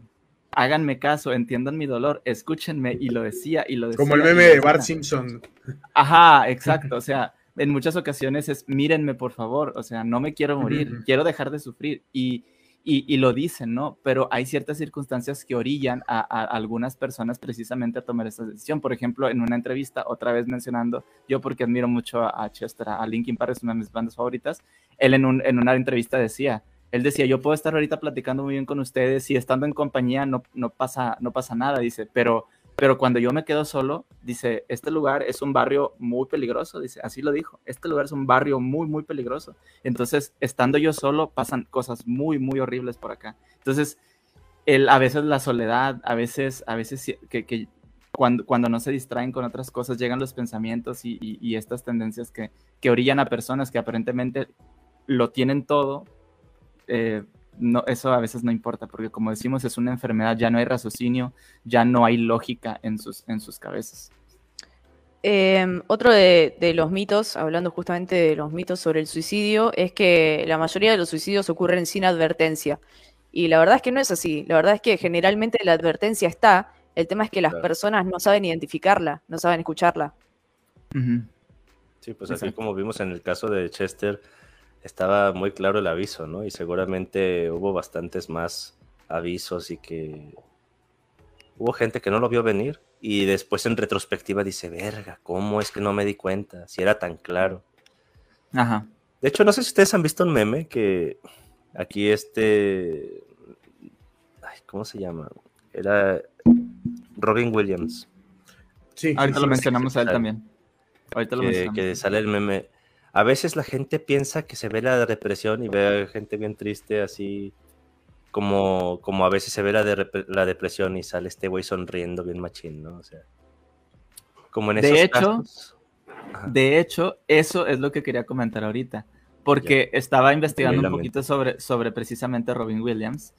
Speaker 3: háganme caso, entiendan mi dolor, escúchenme, y lo decía, y lo decía.
Speaker 1: Como el meme de Bart Simpson.
Speaker 3: Ajá, exacto, o sea, en muchas ocasiones es, mírenme por favor, o sea, no me quiero morir, quiero dejar de sufrir, y y, lo dicen, ¿no? Pero hay ciertas circunstancias que orillan a, algunas personas precisamente a tomar esta decisión. Por ejemplo, en una entrevista, otra vez mencionando, yo porque admiro mucho a, Chester, a Linkin Park, es una de mis bandas favoritas, él en, un, en una entrevista decía, él decía, yo puedo estar ahorita platicando muy bien con ustedes y estando en compañía no, no, pasa, no pasa nada, dice, pero pero cuando yo me quedo solo, dice, este lugar es un barrio muy peligroso, dice, así lo dijo, este lugar es un barrio muy, muy peligroso. Entonces, estando yo solo, pasan cosas muy, muy horribles por acá. Entonces, el, a veces la soledad, a veces, a veces que, cuando, cuando, no se distraen con otras cosas, llegan los pensamientos y, y, estas tendencias que, que, orillan a personas que aparentemente lo tienen todo, eh, no, eso a veces no importa, porque como decimos, es una enfermedad, ya no hay raciocinio, ya no hay lógica en sus, en sus cabezas.
Speaker 2: Em, otro de, los mitos, hablando justamente de los mitos sobre el suicidio, es que la mayoría de los suicidios ocurren sin advertencia. Y la verdad es que no es así. La verdad es que generalmente la advertencia está. El tema es que las personas no saben identificarla, no saben escucharla.
Speaker 4: Sí, pues así como vimos en el caso de Chester, estaba muy claro el aviso, ¿no? Y seguramente hubo bastantes más avisos y que hubo gente que no lo vio venir y después en retrospectiva dice, verga, ¿cómo es que no me di cuenta? Si era tan claro.
Speaker 3: Ajá.
Speaker 4: De hecho, no sé si ustedes han visto un meme que aquí este... Ay, ¿Cómo se llama? Era Robin Williams.
Speaker 3: Sí. Ahorita lo mencionamos a él también.
Speaker 4: Ahorita lo mencionamos. Que sale el meme a veces la gente piensa que se ve la depresión y ve a gente bien triste así como, como a veces se ve la, la depresión y sale este güey sonriendo bien machín, ¿no? O sea,
Speaker 3: como en esos de hecho, De hecho, eso es lo que quería comentar ahorita, porque estaba investigando un poquito sobre, sobre precisamente Robin Williams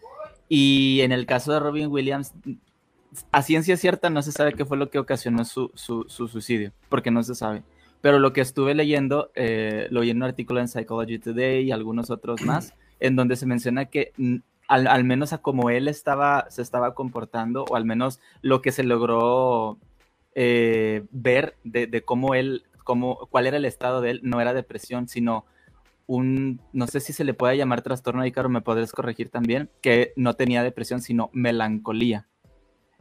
Speaker 3: y en el caso de Robin Williams, a ciencia cierta no se sabe qué fue lo que ocasionó su, su, su suicidio, porque no se sabe pero lo que estuve leyendo, eh, lo oí en un artículo en Psychology Today y algunos otros más, <clears throat> en donde se menciona que al, menos a como él estaba, se estaba comportando, o al menos lo que se logró eh, ver de, cómo él, cómo, cuál era el estado de él, no era depresión, sino un, no sé si se le puede llamar trastorno de Ícaro, me podrías corregir también, que no tenía depresión, sino melancolía.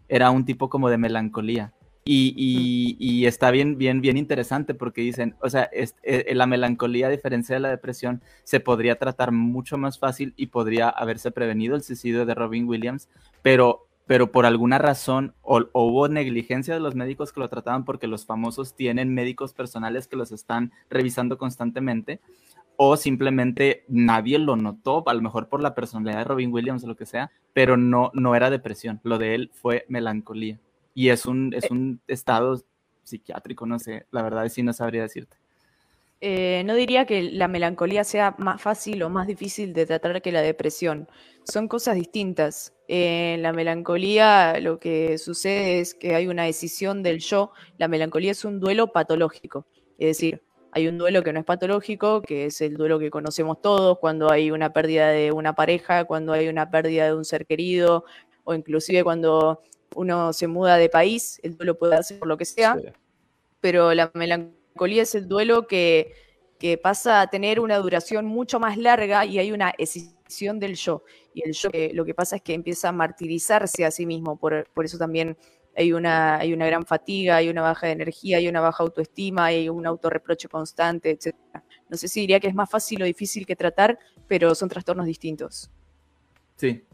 Speaker 3: Era un tipo como de melancolía. Y, está bien, bien, bien interesante porque dicen, o sea, eh, la melancolía, a diferencia de la depresión, se podría tratar mucho más fácil y podría haberse prevenido el suicidio de Robin Williams, pero, pero por alguna razón o, hubo negligencia de los médicos que lo trataban porque los famosos tienen médicos personales que los están revisando constantemente, o simplemente nadie lo notó, a lo mejor por la personalidad de Robin Williams o lo que sea, pero no, no era depresión, lo de él fue melancolía. Y es un, es eh. un estado psiquiátrico, no sé, la verdad sí no sabría decirte.
Speaker 2: Eh, no diría que la melancolía sea más fácil o más difícil de tratar que la depresión. Son cosas distintas. en la melancolía lo que sucede es que hay una decisión del yo. La melancolía es un duelo patológico. Es decir, hay un duelo que no es patológico, que es el duelo que conocemos todos, cuando hay una pérdida de una pareja, cuando hay una pérdida de un ser querido, o inclusive cuando uno se muda de país, el duelo puede darse por lo que sea, pero la melancolía es el duelo que, pasa a tener una duración mucho más larga y hay una escisión del yo. Y el yo lo que pasa es que empieza a martirizarse a sí mismo, por, eso también hay una, hay una gran fatiga, hay una baja de energía, hay una baja autoestima, hay un autorreproche constante, etc. No sé si diría que es más fácil o difícil que tratar, pero son trastornos distintos.
Speaker 3: Sí,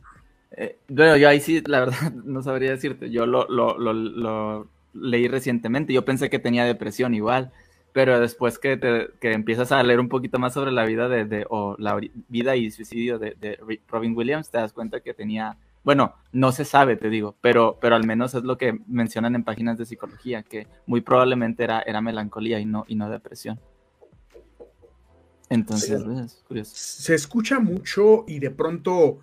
Speaker 3: eh, bueno, yo ahí sí, la verdad, <laughs> no sabría decirte. Yo lo, lo, lo, leí recientemente. Yo pensé que tenía depresión igual, pero después que, te, que empiezas a leer un poquito más sobre la vida de, o la vida y suicidio de, de, Robin Williams, te das cuenta que tenía, bueno, no se sabe, te digo, pero, pero al menos es lo que mencionan en páginas de psicología, que muy probablemente era, era melancolía y no, y no depresión. Entonces, es curioso.
Speaker 1: Se escucha mucho y de pronto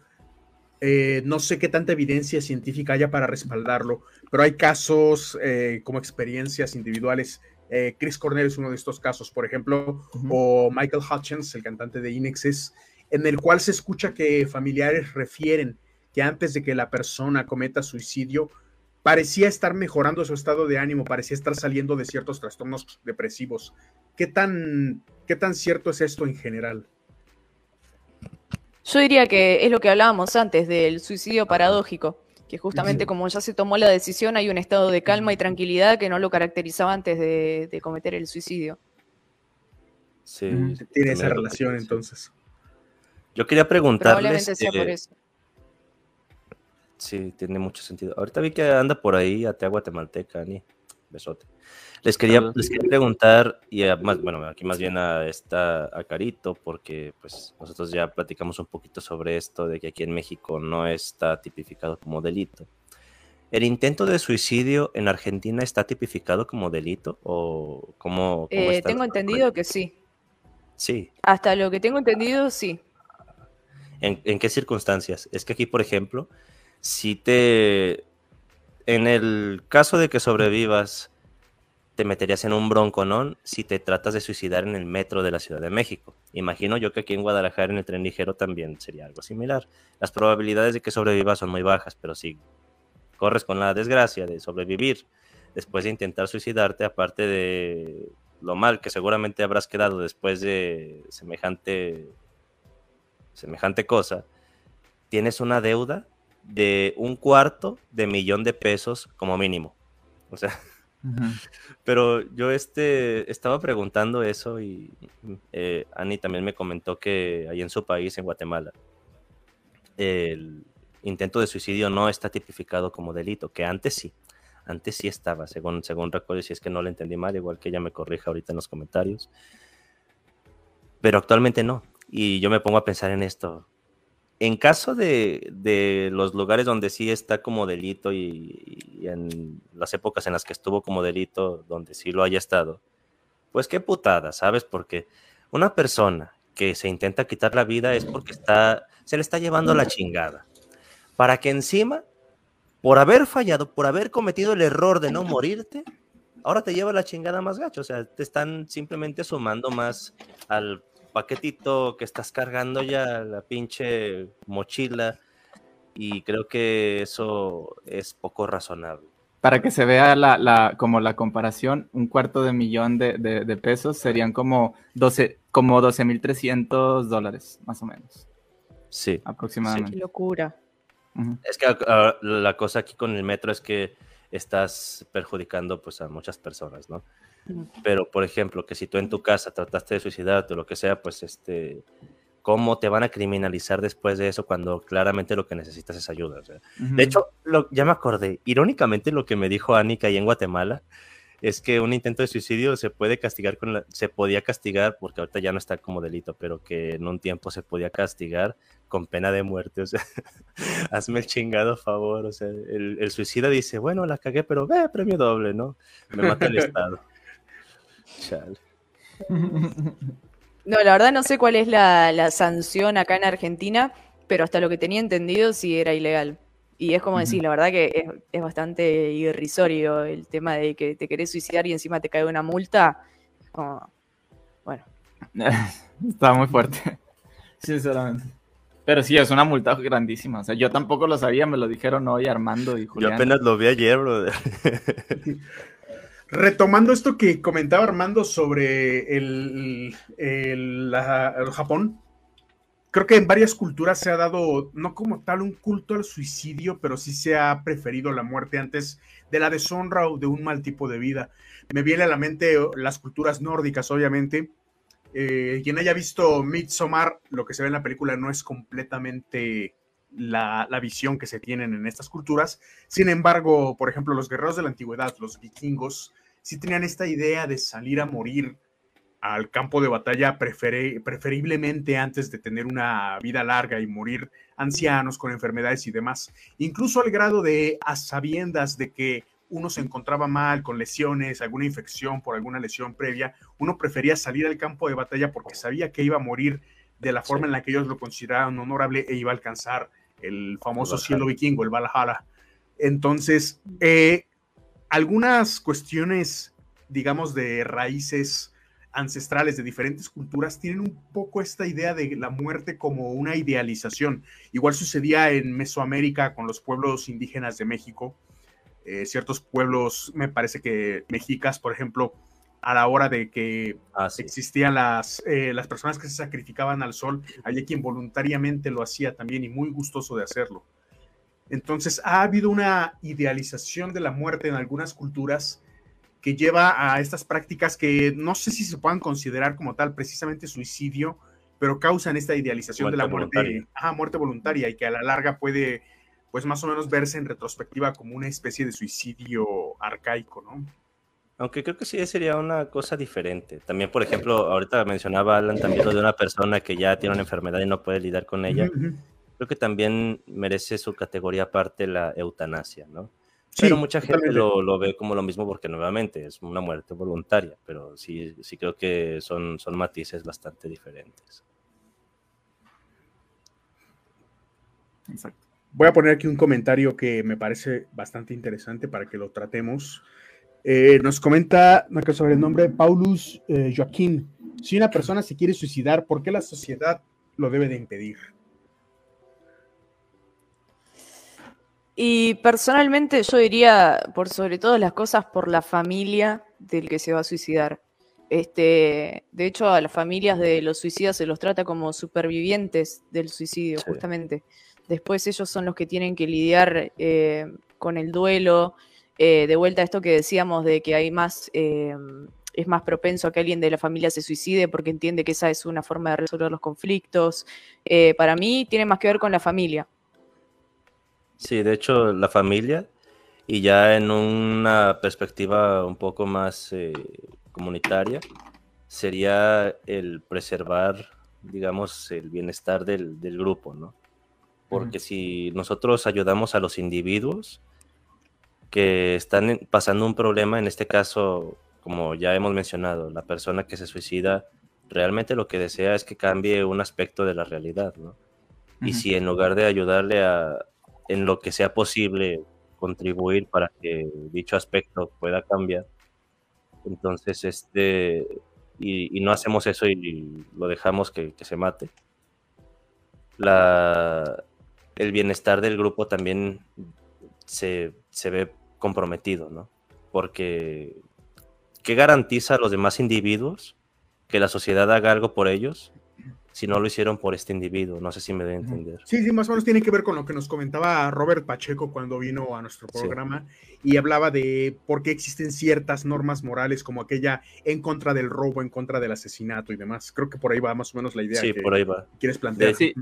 Speaker 1: eh, no sé qué tanta evidencia científica haya para respaldarlo, pero hay casos eh, como experiencias individuales. Eh, Chris Cornell es uno de estos casos, por ejemplo, o Michael Hutchins, el cantante de Inexes, en el cual se escucha que familiares refieren que antes de que la persona cometa suicidio, parecía estar mejorando su estado de ánimo, parecía estar saliendo de ciertos trastornos depresivos. ¿Qué tan, qué tan cierto es esto en general?
Speaker 2: Yo diría que es lo que hablábamos antes del suicidio paradójico, que justamente como ya se tomó la decisión hay un estado de calma y tranquilidad que no lo caracterizaba antes de, cometer el suicidio.
Speaker 1: Sí, tiene esa relación entonces.
Speaker 4: Yo quería preguntarles. Probablemente sea por eso. Sí, tiene mucho sentido. Ahorita vi que anda por ahí a Guatemalteca, Ani. Besote. Les quería, les quería preguntar, y más, bueno, aquí más bien a, esta, a Carito, porque pues nosotros ya platicamos un poquito sobre esto, de que aquí en México no está tipificado como delito. ¿El intento de suicidio en Argentina está tipificado como delito? ¿O cómo,
Speaker 2: eh, tengo entendido que sí.
Speaker 4: Sí.
Speaker 2: Hasta lo que tengo entendido, sí.
Speaker 4: ¿En, ¿En qué circunstancias? Es que aquí, por ejemplo, si te... En el caso de que sobrevivas te meterías en un bronconón si te tratas de suicidar en el metro de la Ciudad de México. Imagino yo que aquí en Guadalajara en el tren ligero también sería algo similar. Las probabilidades de que sobrevivas son muy bajas, pero si corres con la desgracia de sobrevivir después de intentar suicidarte, aparte de lo mal que seguramente habrás quedado después de semejante semejante cosa, tienes una deuda de un cuarto de millón de pesos como mínimo. O sea, pero yo este, estaba preguntando eso y eh, Ani también me comentó que ahí en su país, en Guatemala, el intento de suicidio no está tipificado como delito, que antes sí, antes sí estaba, según, según recuerdo, si es que no lo entendí mal, igual que ella me corrija ahorita en los comentarios. Pero actualmente no. Y yo me pongo a pensar en esto en caso de, los lugares donde sí está como delito y, en las épocas en las que estuvo como delito, donde sí lo haya estado, pues qué putada, ¿sabes? Porque una persona que se intenta quitar la vida es porque está, se le está llevando la chingada. Para que encima, por haber fallado, por haber cometido el error de no morirte, ahora te lleva la chingada más gacho. O sea, te están simplemente sumando más al paquetito que estás cargando ya, la pinche mochila, y creo que eso es poco razonable.
Speaker 3: Para que se vea la, como la comparación, un cuarto de millón de, pesos serían como 12 como 12.300 dólares, más o menos.
Speaker 4: Sí.
Speaker 3: Aproximadamente.
Speaker 2: Qué locura.
Speaker 4: Es que ah, la cosa aquí con el metro es que estás perjudicando pues a muchas personas, ¿no? Pero, por ejemplo, que si tú en tu casa trataste de suicidarte o lo que sea, pues este, ¿cómo te van a criminalizar después de eso cuando claramente lo que necesitas es ayuda? De hecho, ya me acordé, irónicamente lo que me dijo Anika ahí en Guatemala es que un intento de suicidio se puede castigar con la, se podía castigar porque ahorita ya no está como delito, pero que en un tiempo se podía castigar con pena de muerte, o sea, <laughs> hazme el chingado favor, o sea, el, el, suicida dice, bueno, la cagué, pero ve, premio doble, ¿no? Me mata el <laughs> Estado.
Speaker 2: No, la verdad no sé cuál es la, sanción acá en Argentina, pero hasta lo que tenía entendido sí era ilegal. Y es como decir, la verdad que es, bastante irrisorio el tema de que te querés suicidar y encima te cae una multa. bueno. <laughs>
Speaker 3: Está muy fuerte, sinceramente. Pero sí, es una multa grandísima. O sea, yo tampoco lo sabía, me lo dijeron hoy Armando y Julián.
Speaker 4: Yo apenas lo vi ayer, brother. <laughs>
Speaker 1: Retomando esto que comentaba Armando sobre el, Japón, creo que en varias culturas se ha dado, no como tal un culto al suicidio, pero sí se ha preferido la muerte antes de la deshonra o de un mal tipo de vida. Me viene a la mente las culturas nórdicas, obviamente. Eh, quien haya visto Midsommar, lo que se ve en la película no es completamente la, la, visión que se tienen en estas culturas. Sin embargo, por ejemplo, los guerreros de la antigüedad, los vikingos, sí tenían esta idea de salir a morir al campo de batalla preferiblemente antes de tener una vida larga y morir ancianos con enfermedades y demás, incluso al grado de a sabiendas de que uno se encontraba mal con lesiones, alguna infección por alguna lesión previa, uno prefería salir al campo de batalla porque sabía que iba a morir de la forma en la que ellos lo consideraban honorable e iba a alcanzar el famoso cielo vikingo, el Valhalla. Entonces, eh, algunas cuestiones, digamos, de raíces ancestrales de diferentes culturas tienen un poco esta idea de la muerte como una idealización. Igual sucedía en Mesoamérica con los pueblos indígenas de México. Eh, ciertos pueblos, me parece que mexicas, por ejemplo, a la hora de que ah, existían las, eh, las personas que se sacrificaban al sol, había quien voluntariamente lo hacía también y muy gustoso de hacerlo. Entonces ha habido una idealización de la muerte en algunas culturas que lleva a estas prácticas que no sé si se puedan considerar como tal precisamente suicidio, pero causan esta idealización de la muerte, muerte voluntaria y que a la larga puede, pues más o menos verse en retrospectiva como una especie de suicidio arcaico, ¿no?
Speaker 4: Aunque creo que sí sería una cosa diferente. También, por ejemplo, ahorita mencionaba Alan también lo de una persona que ya tiene una enfermedad y no puede lidiar con ella. Creo que también merece su categoría aparte la eutanasia, ¿no? pero mucha gente lo, lo, ve como lo mismo porque nuevamente es una muerte voluntaria, pero sí, sí creo que son, son matices bastante diferentes.
Speaker 1: Exacto. Voy a poner aquí un comentario que me parece bastante interesante para que lo tratemos. Eh, nos comenta sobre el nombre Paulus eh, Joaquín. Si una persona se quiere suicidar, ¿por qué la sociedad lo debe de impedir?
Speaker 2: Y personalmente yo diría, por sobre todas las cosas, por la familia del que se va a suicidar. Este, de hecho, a las familias de los suicidas se los trata como supervivientes del suicidio, justamente. Después ellos son los que tienen que lidiar eh, con el duelo. Eh, de vuelta a esto que decíamos de que hay más, eh, es más propenso a que alguien de la familia se suicide porque entiende que esa es una forma de resolver los conflictos. para mí tiene más que ver con la familia.
Speaker 4: Sí, de hecho, la familia y ya en una perspectiva un poco más eh, comunitaria, sería el preservar, digamos, el bienestar del, grupo, ¿no? Porque si nosotros ayudamos a los individuos que están pasando un problema, en este caso, como ya hemos mencionado, la persona que se suicida realmente lo que desea es que cambie un aspecto de la realidad, ¿no? Y si en lugar de ayudarle a, en lo que sea posible contribuir para que dicho aspecto pueda cambiar. Entonces, este, y, no hacemos eso y, lo dejamos que, se mate. La, el bienestar del grupo también se, se ve comprometido, ¿no? Porque, ¿qué garantiza a los demás individuos que la sociedad haga algo por ellos si no lo hicieron por este individuo. No sé si me debe entender.
Speaker 1: Sí, sí, más o menos tiene que ver con lo que nos comentaba Robert Pacheco cuando vino a nuestro programa y hablaba de por qué existen ciertas normas morales como aquella en contra del robo, en contra del asesinato y demás. Creo que por ahí va más o menos la idea.
Speaker 4: Sí, por ahí va.
Speaker 1: ¿Quieres plantear?
Speaker 4: De,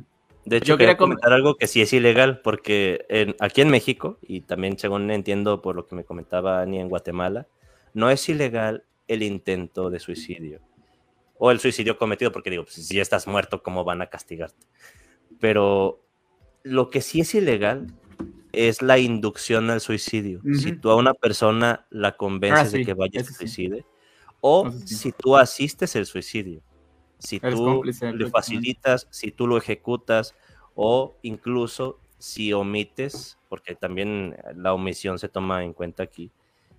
Speaker 4: de hecho, Yo quería comentar algo que sí es ilegal, porque aquí en México, y también según entiendo por lo que me comentaba Ani en Guatemala, no es ilegal el intento de suicidio o el suicidio cometido, porque digo, pues, si estás muerto, ¿cómo van a castigarte? Pero lo que sí es ilegal es la inducción al suicidio. Si tú a una persona la convences ah, de que vaya a suicide, o si tú asistes el suicidio, si tú le facilitas, si tú lo ejecutas, o incluso si omites, porque también la omisión se toma en cuenta aquí,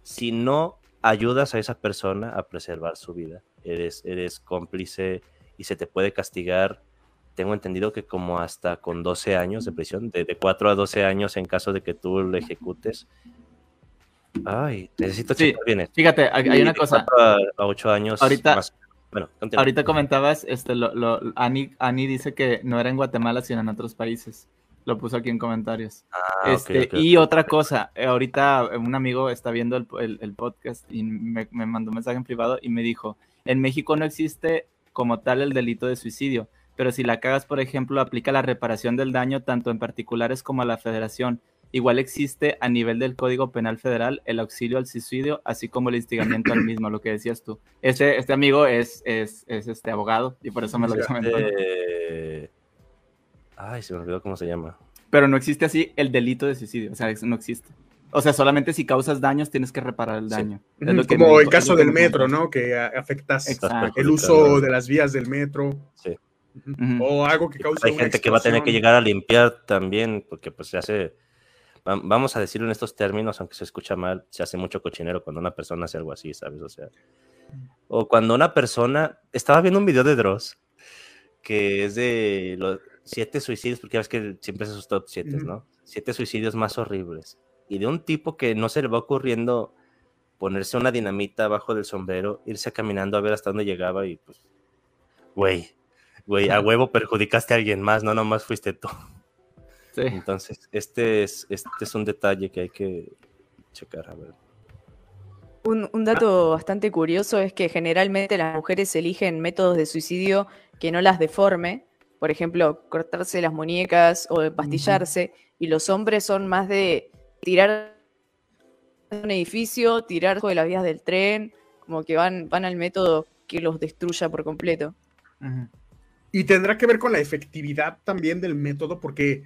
Speaker 4: si no ayudas a esa persona a preservar su vida eres, eres cómplice y se te puede castigar. Tengo entendido que como hasta con 12 años de prisión, de, 4 a 12 años en caso de que tú lo ejecutes. Ay, necesito
Speaker 3: sí, bien. Fíjate, hay, una cosa.
Speaker 4: A, a 8 años
Speaker 3: ahorita, Bueno, ahorita comentabas, este, lo, lo, Ani, dice que no era en Guatemala, sino en otros países. Lo puso aquí en comentarios. Ah, este, y otra cosa, eh, ahorita un amigo está viendo el, el, podcast y me, me, mandó un mensaje en privado y me dijo, en México no existe como tal el delito de suicidio, pero si la cagas, por ejemplo, aplica la reparación del daño tanto en particulares como a la federación. Igual existe a nivel del Código Penal Federal el auxilio al suicidio, así como el instigamiento al mismo, lo que decías tú. Este, este amigo es, es, es este abogado y por eso me lo dijo.
Speaker 4: Eh... Ay, se me olvidó cómo se llama.
Speaker 3: Pero no existe así el delito de suicidio, o sea, no existe. O sea, solamente si causas daños tienes que reparar el daño.
Speaker 1: Como el caso del metro, ¿no? Que afectas el uso de las vías del metro. Sí. O algo que causa.
Speaker 4: Hay gente que va a tener que llegar a limpiar también, porque pues se hace. Vamos a decirlo en estos términos, aunque se escucha mal, se hace mucho cochinero cuando una persona hace algo así, ¿sabes? O sea. O cuando una persona. Estaba viendo un video de Dross que es de los siete suicidios, porque ya ves que siempre es esos top siete, ¿no? Siete suicidios más horribles. Y de un tipo que no se le va ocurriendo ponerse una dinamita abajo del sombrero, irse caminando a ver hasta dónde llegaba y pues, güey, güey, a huevo perjudicaste a alguien más, no nomás fuiste tú. Sí. Entonces, este es, este es un detalle que hay que checar, a ver.
Speaker 2: Un, un, dato bastante curioso es que generalmente las mujeres eligen métodos de suicidio que no las deforme, por ejemplo, cortarse las muñecas o pastillarse, y los hombres son más de tirar un edificio, tirar de las vías del tren, como que van, van al método que los destruya por completo.
Speaker 1: Y tendrá que ver con la efectividad también del método, porque,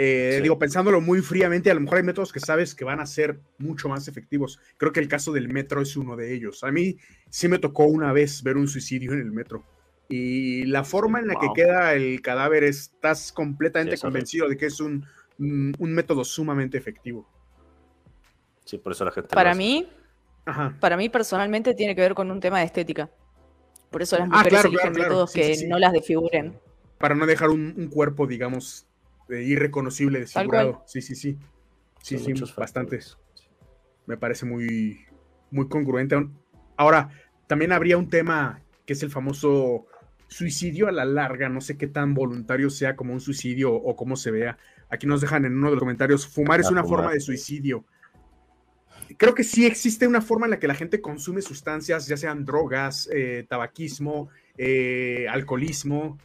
Speaker 1: eh, digo, pensándolo muy fríamente, a lo mejor hay métodos que sabes que van a ser mucho más efectivos. Creo que el caso del metro es uno de ellos. A mí sí me tocó una vez ver un suicidio en el metro. Y la forma en la que queda el cadáver, estás completamente convencido de que es un, un, método sumamente efectivo.
Speaker 4: Sí, por eso la gente.
Speaker 2: Para mí, para mí personalmente tiene que ver con un tema de estética. Por eso las ah, mujeres eligen métodos que no las desfiguren.
Speaker 1: Para no dejar un, cuerpo, digamos, irreconocible, desfigurado. Sí, sí, sí. Sí, sí, bastantes. Me parece muy, muy congruente. Ahora, también habría un tema que es el famoso suicidio a la larga. No sé qué tan voluntario sea como un suicidio o cómo se vea. Aquí nos dejan en uno de los comentarios, fumar es una forma de suicidio. Creo que sí existe una forma en la que la gente consume sustancias, ya sean drogas, eh, tabaquismo, eh, alcoholismo.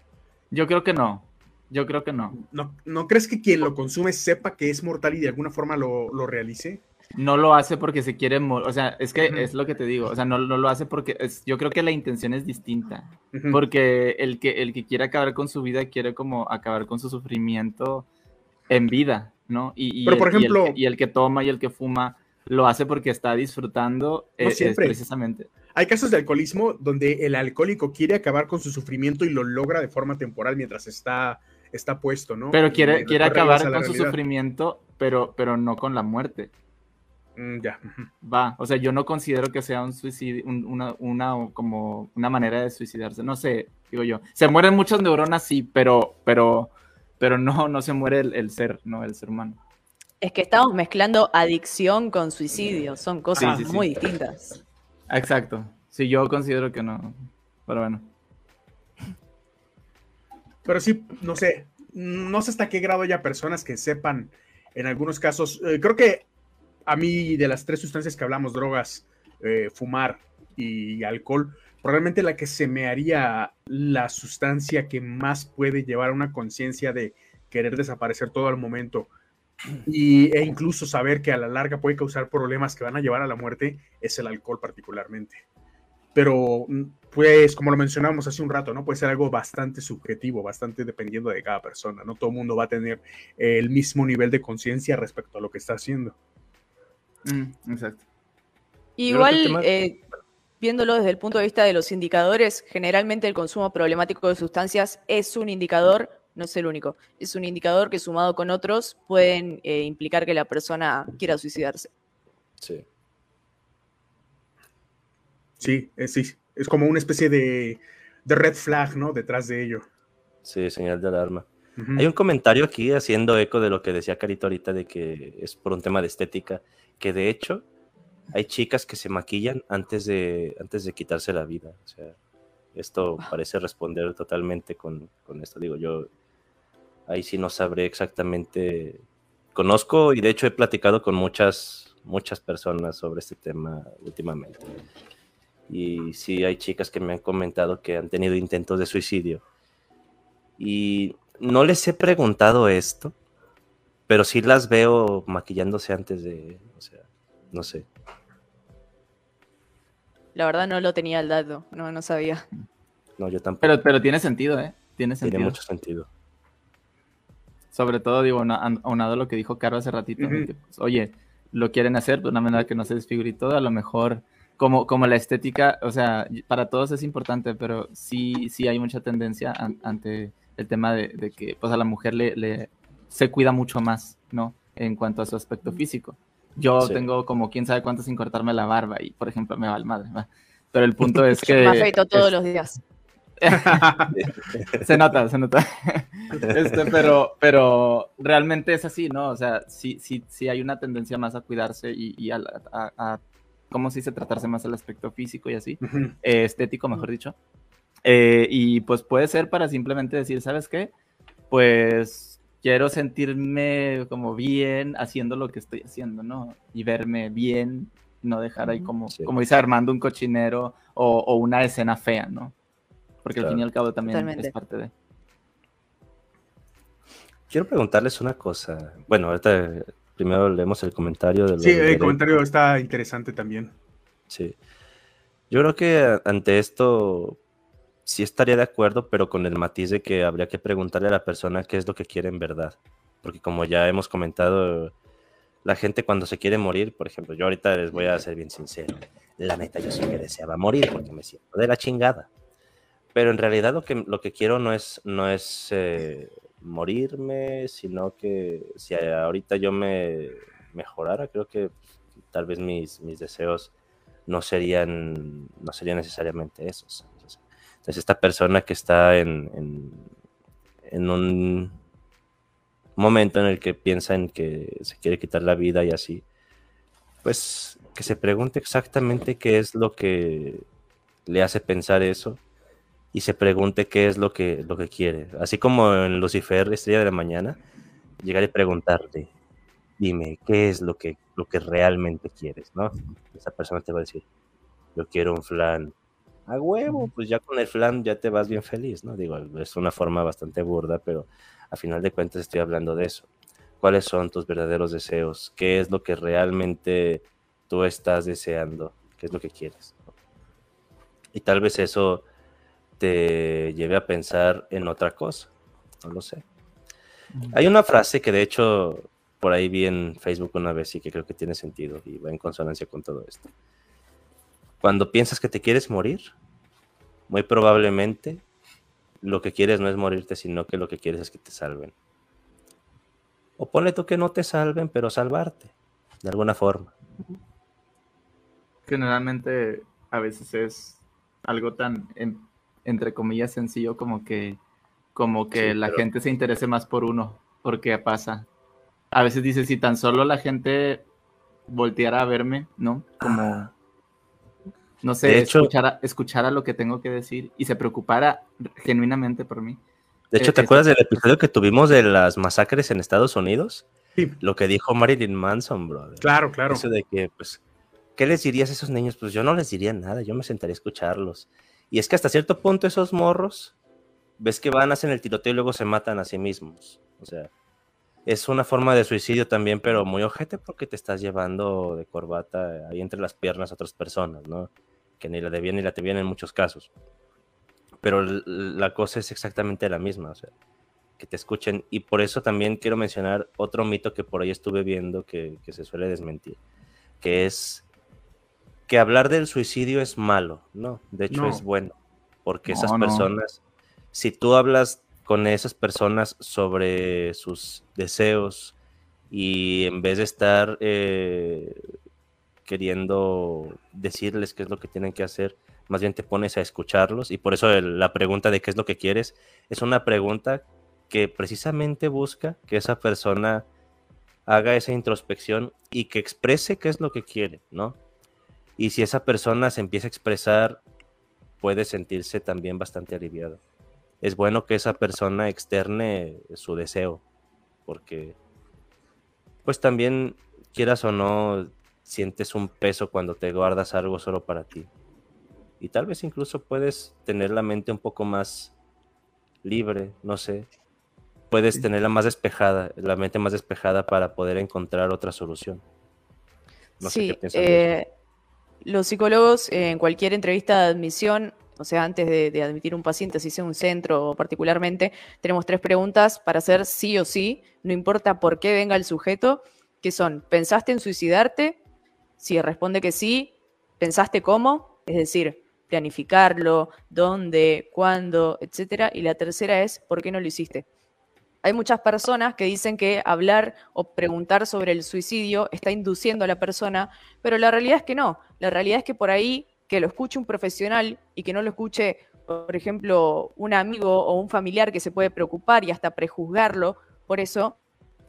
Speaker 3: Yo creo que no. Yo creo que no.
Speaker 1: no. ¿No crees que quien lo consume sepa que es mortal y de alguna forma lo, realice?
Speaker 3: No lo hace porque se quiere morir. O sea, es que es lo que te digo. O sea, no, lo hace porque yo creo que la intención es distinta. Porque el que, el que quiere acabar con su vida quiere como acabar con su sufrimiento en vida, ¿no? Y,
Speaker 1: Pero, por ejemplo,
Speaker 3: y el, que, toma y el que fuma lo hace porque está disfrutando
Speaker 1: no eh, precisamente. Hay casos de alcoholismo donde el alcohólico quiere acabar con su sufrimiento y lo logra de forma temporal mientras está, está puesto, ¿no?
Speaker 3: Pero quiere, quiere acabar con su sufrimiento, pero, pero no con la muerte.
Speaker 1: Mm, ya.
Speaker 3: Va, o sea, yo no considero que sea un suicidio, una, una, como una manera de suicidarse. No sé, digo yo. Se mueren muchas neuronas, sí, pero, pero pero no, no se muere el, ser, no el ser humano.
Speaker 2: Es que estamos mezclando adicción con suicidio, son cosas muy distintas.
Speaker 3: Exacto. Sí, yo considero que no, pero bueno.
Speaker 1: Pero sí, no sé, no sé hasta qué grado haya personas que sepan, en algunos casos, eh, creo que a mí de las tres sustancias que hablamos, drogas, eh, fumar y alcohol, probablemente la que se me haría la sustancia que más puede llevar a una conciencia de querer desaparecer todo al momento y, e incluso saber que a la larga puede causar problemas que van a llevar a la muerte es el alcohol particularmente. Pero pues como lo mencionábamos hace un rato, ¿no? Puede ser algo bastante subjetivo, bastante dependiendo de cada persona, no todo el mundo va a tener el mismo nivel de conciencia respecto a lo que está haciendo.
Speaker 3: Mm, exacto.
Speaker 2: Igual, viéndolo desde el punto de vista de los indicadores, generalmente el consumo problemático de sustancias es un indicador, no es el único, es un indicador que sumado con otros pueden eh, implicar que la persona quiera suicidarse.
Speaker 4: Sí.
Speaker 1: Sí, es, es como una especie de, red flag, ¿no? Detrás de ello.
Speaker 4: Sí, señal de alarma. Hay un comentario aquí haciendo eco de lo que decía Carito ahorita de que es por un tema de estética, que de hecho hay chicas que se maquillan antes de, antes de quitarse la vida. O sea, esto parece responder totalmente con, esto. Digo, yo ahí sí no sabré exactamente. Conozco y de hecho he platicado con muchas, muchas personas sobre este tema últimamente. Y sí hay chicas que me han comentado que han tenido intentos de suicidio. Y no les he preguntado esto, pero sí las veo maquillándose antes de, o sea, no sé.
Speaker 2: La verdad no lo tenía al dato, no, no sabía.
Speaker 4: No, yo tampoco.
Speaker 3: Pero, pero tiene sentido, ¿eh? Tiene sentido.
Speaker 4: Tiene mucho sentido.
Speaker 3: Sobre todo, digo, aunado a lo que dijo Caro hace ratito, pues, oye, lo quieren hacer de una manera que no se desfigure y todo, a lo mejor como, como la estética, o sea, para todos es importante, pero sí, sí hay mucha tendencia ante el tema de, que pues a la mujer le, le, se cuida mucho más, ¿no? En cuanto a su aspecto físico. Yo tengo como quién sabe cuánto sin cortarme la barba y, por ejemplo, me va al madre. Pero el punto es <laughs> que...
Speaker 2: Me afeito todos los días. <laughs>
Speaker 3: se nota, se nota. <laughs> Este, pero, pero realmente es así, ¿no? O sea, sí, sí, sí hay una tendencia más a cuidarse y, a, a, ¿cómo se dice? Tratarse más el aspecto físico y así, eh, estético, mejor dicho. Eh, y pues puede ser para simplemente decir, ¿sabes qué? Pues quiero sentirme como bien haciendo lo que estoy haciendo, ¿no? Y verme bien, no dejar ahí como, como dice Armando, un cochinero o, una escena fea, ¿no? Porque al fin y al cabo también es parte de...
Speaker 4: Quiero preguntarles una cosa. Bueno, ahorita primero leemos el comentario. De
Speaker 1: sí, el comentario está interesante también.
Speaker 4: Sí. Yo creo que ante esto sí estaría de acuerdo, pero con el matiz de que habría que preguntarle a la persona qué es lo que quiere en verdad. Porque como ya hemos comentado, la gente cuando se quiere morir, por ejemplo, yo ahorita les voy a ser bien sincero, la neta yo sí que deseaba morir porque me siento de la chingada. Pero en realidad lo que, lo que quiero no es, no es eh, morirme, sino que si ahorita yo me mejorara, creo que tal vez mis, mis deseos no serían, no serían necesariamente esos. Entonces, esta persona que está en, en, un momento en el que piensa en que se quiere quitar la vida y así, pues que se pregunte exactamente qué es lo que le hace pensar eso y se pregunte qué es lo que, lo que quiere. Así como en Lucifer, Estrella de la Mañana, llegar y preguntarte, dime, ¿qué es lo que, lo que realmente quieres? ¿no? Esa persona te va a decir, yo quiero un flan a huevo, pues ya con el flan ya te vas bien feliz, ¿no? Digo, es una forma bastante burda, pero a final de cuentas estoy hablando de eso. ¿Cuáles son tus verdaderos deseos? ¿Qué es lo que realmente tú estás deseando? ¿Qué es lo que quieres? Y tal vez eso te lleve a pensar en otra cosa, no lo sé. Hay una frase que de hecho por ahí vi en Facebook una vez y que creo que tiene sentido y va en consonancia con todo esto. Cuando piensas que te quieres morir, muy probablemente lo que quieres no es morirte, sino que lo que quieres es que te salven. O ponle tú que no te salven, pero salvarte, de alguna forma.
Speaker 3: Generalmente a veces es algo tan, entre comillas, sencillo como que, como que la gente se interese más por uno, porque pasa. A veces dice, si tan solo la gente volteara a verme, ¿no? Como no sé, escuchara, escuchara, lo que tengo que decir y se preocupara genuinamente por mí.
Speaker 4: De hecho, ¿te eh, acuerdas del episodio que tuvimos de las masacres en Estados Unidos? Sí. Lo que dijo Marilyn Manson, brother.
Speaker 1: Claro, claro.
Speaker 4: Eso de que, pues, ¿qué les dirías a esos niños? Pues yo no les diría nada, yo me sentaría a escucharlos. Y es que hasta cierto punto esos morros, ves que van, hacen el tiroteo y luego se matan a sí mismos. O sea, es una forma de suicidio también, pero muy ojete porque te estás llevando de corbata ahí entre las piernas a otras personas, ¿no? que ni la de bien ni la te bien en muchos casos. Pero la cosa es exactamente la misma, o sea, que te escuchen. Y por eso también quiero mencionar otro mito que por ahí estuve viendo que, se suele desmentir, que es que hablar del suicidio es malo, ¿no? De hecho es bueno, porque esas personas, si tú hablas con esas personas sobre sus deseos y en vez de estar eh, queriendo decirles qué es lo que tienen que hacer, más bien te pones a escucharlos y por eso la pregunta de qué es lo que quieres es una pregunta que precisamente busca que esa persona haga esa introspección y que exprese qué es lo que quiere, ¿no? Y si esa persona se empieza a expresar, puede sentirse también bastante aliviado. Es bueno que esa persona externe su deseo, porque pues también, quieras o no, sientes un peso cuando te guardas algo solo para ti. Y tal vez incluso puedes tener la mente un poco más libre, no sé. puedes tenerla más despejada, la mente más despejada para poder encontrar otra solución.
Speaker 2: No sí, sé qué eh, los psicólogos en cualquier entrevista de admisión, o sea, antes de, admitir un paciente, si sea un centro particularmente, tenemos tres preguntas para hacer sí o sí, no importa por qué venga el sujeto, que son, ¿pensaste en suicidarte? Si responde que sí, ¿pensaste cómo? Es decir, planificarlo, dónde, cuándo, etcétera. Y la tercera es, ¿por qué no lo hiciste? Hay muchas personas que dicen que hablar o preguntar sobre el suicidio está induciendo a la persona, pero la realidad es que no. La realidad es que por ahí que lo escuche un profesional y que no lo escuche, por ejemplo, un amigo o un familiar que se puede preocupar y hasta prejuzgarlo, por eso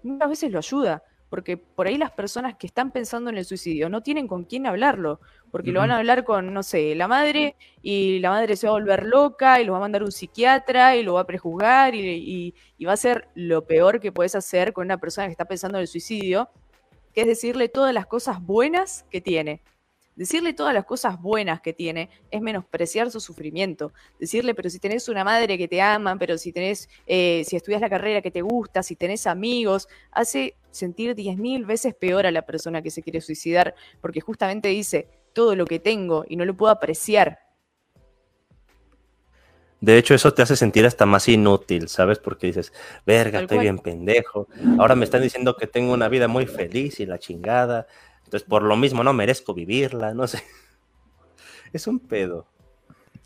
Speaker 2: muchas veces lo ayuda porque por ahí las personas que están pensando en el suicidio no tienen con quién hablarlo, porque lo van a hablar con, no sé, la madre, y la madre se va a volver loca, y lo va a mandar un psiquiatra, y lo va a prejuzgar, y, y va a ser lo peor que puedes hacer con una persona que está pensando en el suicidio, que es decirle todas las cosas buenas que tiene. Decirle todas las cosas buenas que tiene es menospreciar su sufrimiento. Decirle, pero si tenés una madre que te ama, pero si tenés, eh, si estudias la carrera que te gusta, si tenés amigos, hace sentir diez mil veces peor a la persona que se quiere suicidar, porque justamente dice todo lo que tengo y no lo puedo apreciar.
Speaker 4: De hecho, eso te hace sentir hasta más inútil, ¿sabes? Porque dices, verga, estoy bien pendejo. Ahora me están diciendo que tengo una vida muy feliz y la chingada. Entonces, por lo mismo, no merezco vivirla, no sé. <laughs> Es un pedo.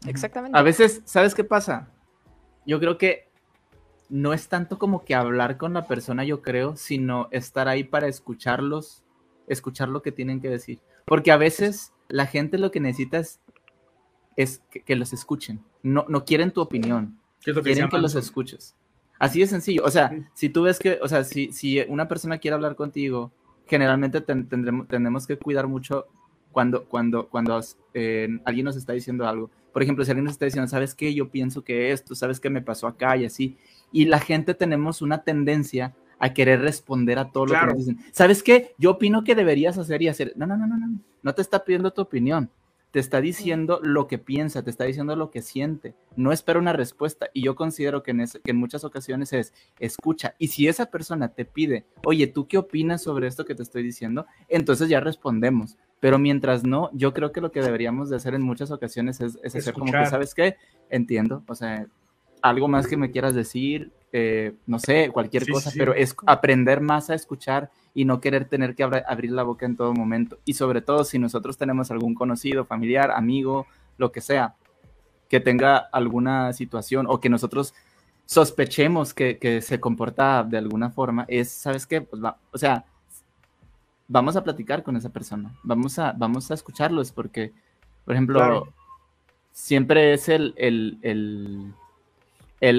Speaker 3: Exactamente. A veces, ¿sabes qué pasa? Yo creo que no es tanto como que hablar con la persona, yo creo, sino estar ahí para escucharlos, escuchar lo que tienen que decir. Porque a veces la gente lo que necesita es, que, los escuchen. No, no quieren tu opinión. quieren que los escuches. Así de sencillo. O sea, si tú ves que, o sea, si, si una persona quiere hablar contigo generalmente tendremos, tenemos que cuidar mucho cuando, cuando, cuando eh, alguien nos está diciendo algo. Por ejemplo, si alguien nos está diciendo, ¿sabes qué? Yo pienso que esto, ¿sabes qué me pasó acá? Y así. Y la gente tenemos una tendencia a querer responder a todo lo que nos dicen. ¿Sabes qué? Yo opino que deberías hacer y hacer. No, no, no, no, no. No te está pidiendo tu opinión te está diciendo lo que piensa, te está diciendo lo que siente, no espera una respuesta. Y yo considero que en, que en muchas ocasiones es escucha. Y si esa persona te pide, oye, ¿tú qué opinas sobre esto que te estoy diciendo? Entonces ya respondemos. Pero mientras no, yo creo que lo que deberíamos de hacer en muchas ocasiones es, es hacer como que, ¿sabes qué? Entiendo, o sea, algo más que me quieras decir, eh, no sé, cualquier cosa, pero es aprender más a escuchar y no querer tener que abrir la boca en todo momento. Y sobre todo si nosotros tenemos algún conocido, familiar, amigo, lo que sea, que tenga alguna situación o que nosotros sospechemos que, se comporta de alguna forma, es, ¿sabes qué? Pues va, o sea, vamos a platicar con esa persona, vamos a, vamos a escucharlos porque, por ejemplo, siempre es el, el el,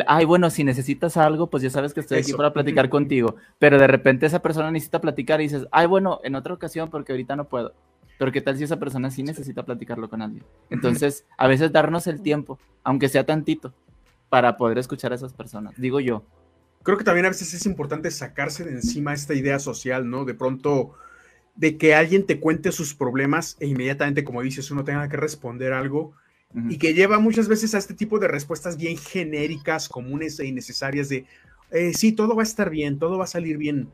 Speaker 3: ay, bueno, si necesitas algo, pues ya sabes que estoy aquí para platicar contigo. Pero de repente esa persona necesita platicar y dices, ay, bueno, en otra ocasión porque ahorita no puedo. Pero qué tal si esa persona sí necesita platicarlo con alguien. Entonces, a veces darnos el tiempo, aunque sea tantito, para poder escuchar a esas personas, digo yo.
Speaker 1: Creo que también a veces es importante sacarse de encima esta idea social, ¿no? De pronto, de que alguien te cuente sus problemas e inmediatamente, como dices, uno tenga que responder algo y que lleva muchas veces a este tipo de respuestas bien genéricas, comunes e innecesarias de, eh, sí, todo va a estar bien, todo va a salir bien.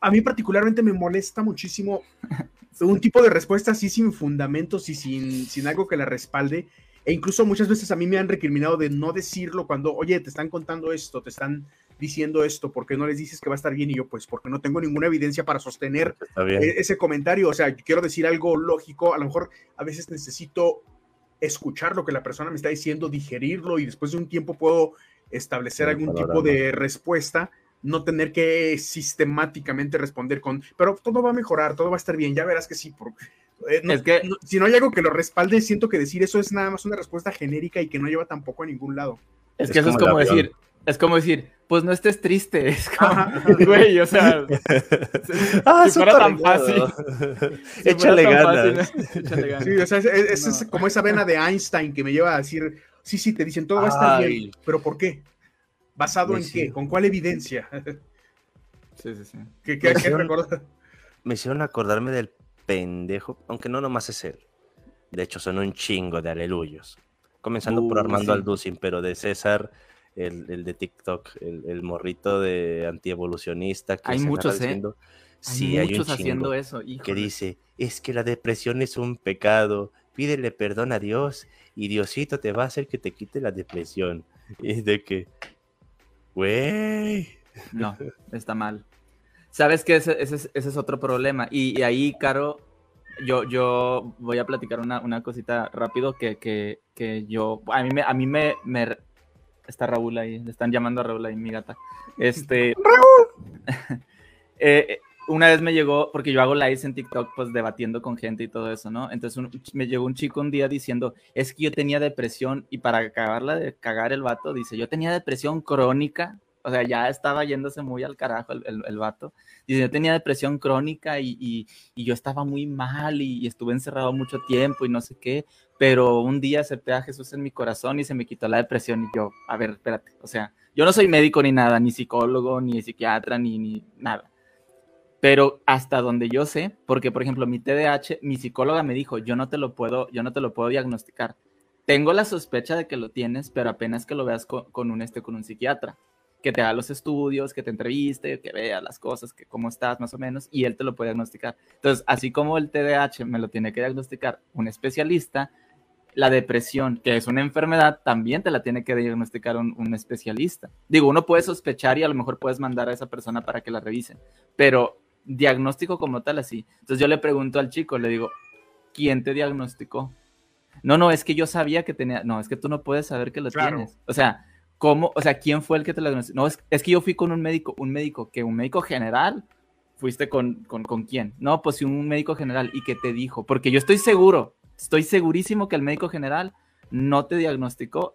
Speaker 1: A mí particularmente me molesta muchísimo <laughs> un tipo de respuesta así sin fundamentos y sin, sin algo que la respalde. E incluso muchas veces a mí me han recriminado de no decirlo cuando, oye, te están contando esto, te están diciendo esto, ¿por qué no les dices que va a estar bien? Y yo, pues, porque no tengo ninguna evidencia para sostener e-, ese comentario. O sea, quiero decir algo lógico, a lo mejor a veces necesito escuchar lo que la persona me está diciendo, digerirlo y después de un tiempo puedo establecer algún tipo de respuesta, no tener que sistemáticamente responder con, pero todo va a mejorar, todo va a estar bien, ya verás que sí. Eh, es que, si no hay algo que lo respalde, siento que decir eso es nada más una respuesta genérica y que no lleva tampoco a ningún lado.
Speaker 3: Es, que eso es como decir, es como decir, pues no estés triste. <laughs> Es como, güey, o sea, <laughs>
Speaker 4: ah, si fuera tan fácil. <laughs> Échale ganas.
Speaker 1: Sí, o sea, es, como esa vena de Einstein que me lleva a decir, sí, sí, te dicen todo va a estar bien, pero ¿por qué? ¿Basado en qué? ¿Con cuál evidencia?
Speaker 3: sí, sí, sí.
Speaker 1: ¿Qué, qué, qué recordar?
Speaker 4: Me hicieron acordarme del pendejo, aunque no nomás es él. De hecho, son un chingo de aleluyos. Comenzando por Armando Alducin, pero de César el, de TikTok, el, morrito de antievolucionista.
Speaker 3: Que hay muchos, ¿eh? sí, hay muchos haciendo eso.
Speaker 4: Que dice, es que la depresión es un pecado, pídele perdón a Dios y Diosito te va a hacer que te quite la depresión. <laughs> Y de que, güey.
Speaker 3: No, está mal. Sabes que ese, es otro problema. Y, ahí, Caro, yo, yo voy a platicar una, una cosita rápido que, que, que, yo, a mí, me, a mí me, me, está Raúl ahí, le están llamando a Raúl ahí, mi gata. Este, ¡Raúl! <laughs> Eh, una vez me llegó, porque yo hago lives en TikTok, pues debatiendo con gente y todo eso, ¿no? Entonces me llegó un chico un día diciendo, es que yo tenía depresión, y para acabarla de cagar el vato, dice, yo tenía depresión crónica, o sea, ya estaba yéndose muy al carajo el, el, vato. Dice, yo tenía depresión crónica y, yo estaba muy mal y, estuve encerrado mucho tiempo y no sé qué, pero un día acepté a Jesús en mi corazón y se me quitó la depresión y yo, a ver, espérate, o sea, yo no soy médico ni nada, ni psicólogo, ni psiquiatra, ni, ni nada. Pero hasta donde yo sé, porque por ejemplo mi TDAH, mi psicóloga me dijo, yo no te lo puedo, yo no te lo puedo diagnosticar. Tengo la sospecha de que lo tienes, pero apenas que lo veas con, un este con un psiquiatra, que te haga los estudios, que te entreviste, que vea las cosas, que cómo estás más o menos, y él te lo puede diagnosticar. Entonces, así como el TDAH me lo tiene que diagnosticar un especialista, la depresión, que es una enfermedad, también te la tiene que diagnosticar un, un, especialista. Digo, uno puede sospechar y a lo mejor puedes mandar a esa persona para que la revisen, pero diagnóstico como tal así. Entonces yo le pregunto al chico, le digo, ¿quién te diagnosticó? No, no, es que yo sabía que tenía, no, es que tú no puedes saber que lo tienes. O sea, ¿cómo? O sea, ¿quién fue el que te lo diagnosticó? No, es, es, que yo fui con un médico, un médico, que un médico general, fuiste con, con, con quién? No, pues un médico general, ¿y qué te dijo? Porque yo estoy seguro, estoy segurísimo que el médico general no te diagnosticó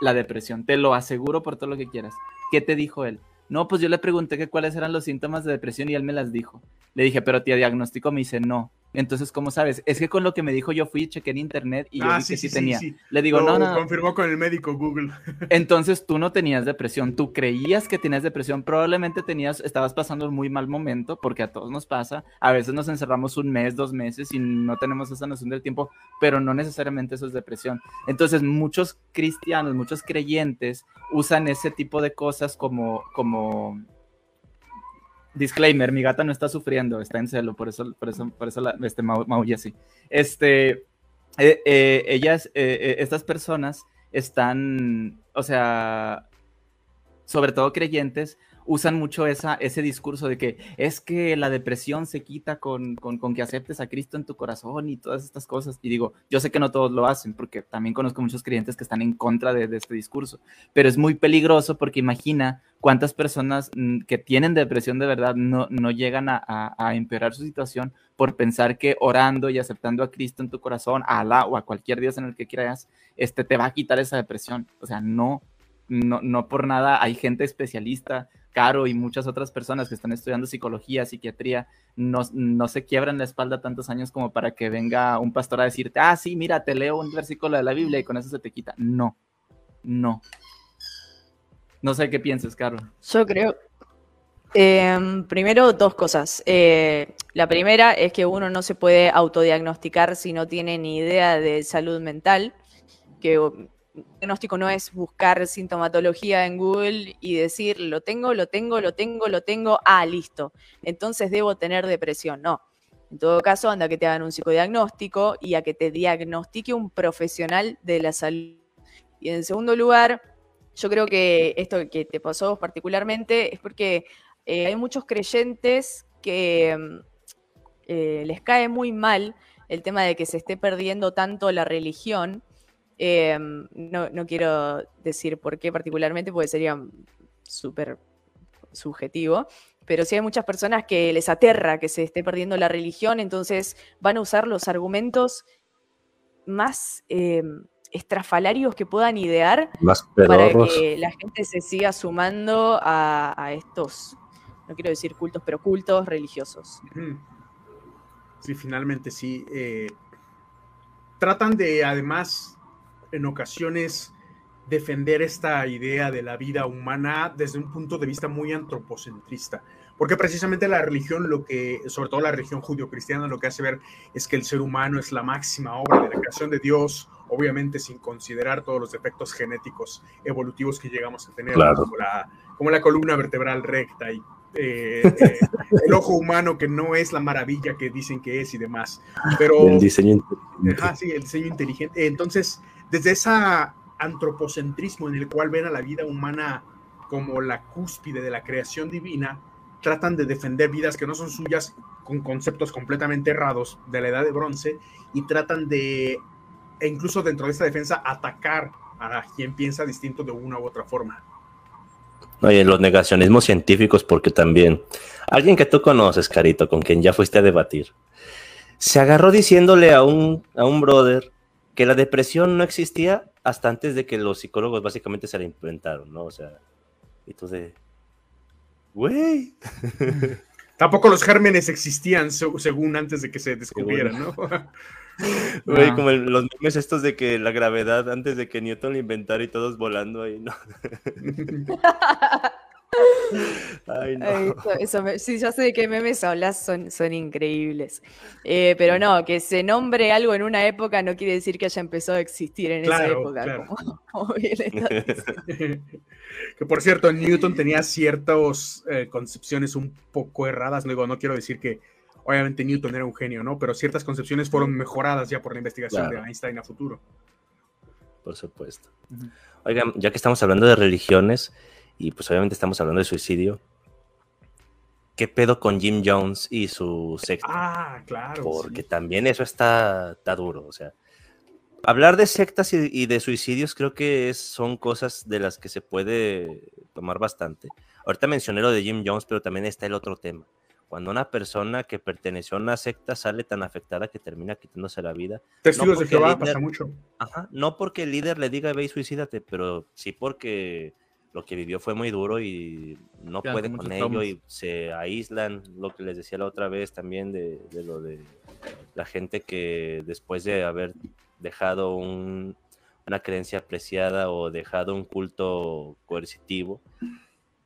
Speaker 3: la depresión, te lo aseguro por todo lo que quieras. ¿Qué te dijo él? No, pues yo le pregunté que cuáles eran los síntomas de depresión y él me las dijo. Le dije, pero tía, diagnóstico me dice no. Entonces, ¿cómo sabes? Es que con lo que me dijo yo fui, chequé en internet y yo ah, vi que sí, tenía. Le digo, no, no.
Speaker 1: Confirmó con el médico Google. <laughs>
Speaker 3: Entonces tú no tenías depresión, tú creías que tenías depresión, probablemente tenías, estabas pasando un muy mal momento, porque a todos nos pasa. A veces nos encerramos un mes, dos meses y no tenemos esa noción del tiempo, pero no necesariamente eso es depresión. Entonces, muchos cristianos, muchos creyentes usan ese tipo de cosas como, como disclaimer, mi gata no está sufriendo, está en celo, por eso, por eso, por eso la, este, maulla así. Este, eh, eh, ellas, eh, estas personas están, o sea, sobre todo creyentes, usan mucho ese discurso de que es que la depresión se quita con, que aceptes a Cristo en tu corazón y todas estas cosas. Y digo, yo sé que no todos lo hacen, porque también conozco muchos creyentes que están en contra de, este discurso, pero es muy peligroso porque imagina cuántas personas mm, que tienen depresión de verdad no, llegan a, empeorar su situación por pensar que orando y aceptando a Cristo en tu corazón, a Alá o a cualquier Dios en el que creas, este, te va a quitar esa depresión. O sea, no, no, no por nada hay gente especialista Caro y muchas otras personas que están estudiando psicología, psiquiatría, no, no, se quiebran la espalda tantos años como para que venga un pastor a decirte, ah, sí, mira, te leo un versículo de la Biblia y con eso se te quita. No, no. No sé qué piensas, Caro.
Speaker 2: Yo creo, em, primero, dos cosas. Eh, la primera es que uno no se puede autodiagnosticar si no tiene ni idea de salud mental, que diagnóstico no es buscar sintomatología en Google y decir, lo tengo, lo tengo, lo tengo, lo tengo, ah, listo. Entonces debo tener depresión. No. En todo caso, anda a que te hagan un psicodiagnóstico y a que te diagnostique un profesional de la salud. Y en segundo lugar, yo creo que esto que te pasó particularmente es porque eh, hay muchos creyentes que eh, les cae muy mal el tema de que se esté perdiendo tanto la religión Em, no, no, quiero decir por qué particularmente, porque sería súper subjetivo, pero sí hay muchas personas que les aterra que se esté perdiendo la religión, entonces van a usar los argumentos más em, estrafalarios que puedan idear para que la gente se siga sumando a, estos, no quiero decir cultos, pero cultos religiosos.
Speaker 1: Sí, finalmente sí. Eh, tratan de además en ocasiones defender esta idea de la vida humana desde un punto de vista muy antropocentrista, porque precisamente la religión, lo que, sobre todo la religión judio-cristiana, lo que hace ver es que el ser humano es la máxima obra de la creación de Dios, obviamente sin considerar todos los defectos genéticos evolutivos que llegamos a tener, como, la, como la columna vertebral recta y eh, eh, el ojo humano que no es la maravilla que dicen que es y demás. Pero,
Speaker 4: el diseño
Speaker 1: inteligente. sí, el diseño inteligente. Entonces, desde ese antropocentrismo en el cual ven a la vida humana como la cúspide de la creación divina, tratan de defender vidas que no son suyas con conceptos completamente errados de la edad de bronce y tratan de, e incluso dentro de esta defensa, atacar a quien piensa distinto de una u otra forma.
Speaker 4: Oye, los negacionismos científicos, porque también alguien que tú conoces, Carito, con quien ya fuiste a debatir, se agarró diciéndole a un, a un brother que la depresión no existía hasta antes de que los psicólogos básicamente se la inventaron, ¿no? O sea, y tú de, güey. <laughs>
Speaker 1: Tampoco los gérmenes existían según antes de que se descubrieran, ¿no? <laughs>
Speaker 4: Güey, como los memes estos de que la gravedad antes de que Newton lo inventara y todos volando ahí, ¿no? <laughs>
Speaker 2: Ay, no. eso, sí, ya sé de qué memes hablas, son, son increíbles. Eh, pero no, que se nombre algo en una época no quiere decir que haya empezado a existir en esa época. Como, <laughs>
Speaker 1: que por cierto, Newton tenía ciertas eh, concepciones un poco erradas. Luego, no quiero decir que obviamente Newton era un genio, ¿no? Pero ciertas concepciones fueron mejoradas ya por la investigación de Einstein a futuro.
Speaker 4: Por supuesto. Oigan, ya que estamos hablando de religiones, y pues obviamente estamos hablando de suicidio. ¿Qué pedo con Jim Jones y su secta?
Speaker 1: Ah, claro.
Speaker 4: Porque también eso está, está, duro. O sea, hablar de sectas y, de suicidios creo que son cosas de las que se puede tomar bastante. Ahorita mencioné lo de Jim Jones, pero también está el otro tema. Cuando una persona que perteneció a una secta sale tan afectada que termina quitándose la vida.
Speaker 1: Testigos de Jehová pasa mucho.
Speaker 4: Ajá, no porque el líder le diga ve y suicídate, pero sí porque lo que vivió fue muy duro y no puede con ello y se aíslan, lo que les decía la otra vez también de, lo de la gente que después de haber dejado una creencia apreciada o dejado un culto coercitivo,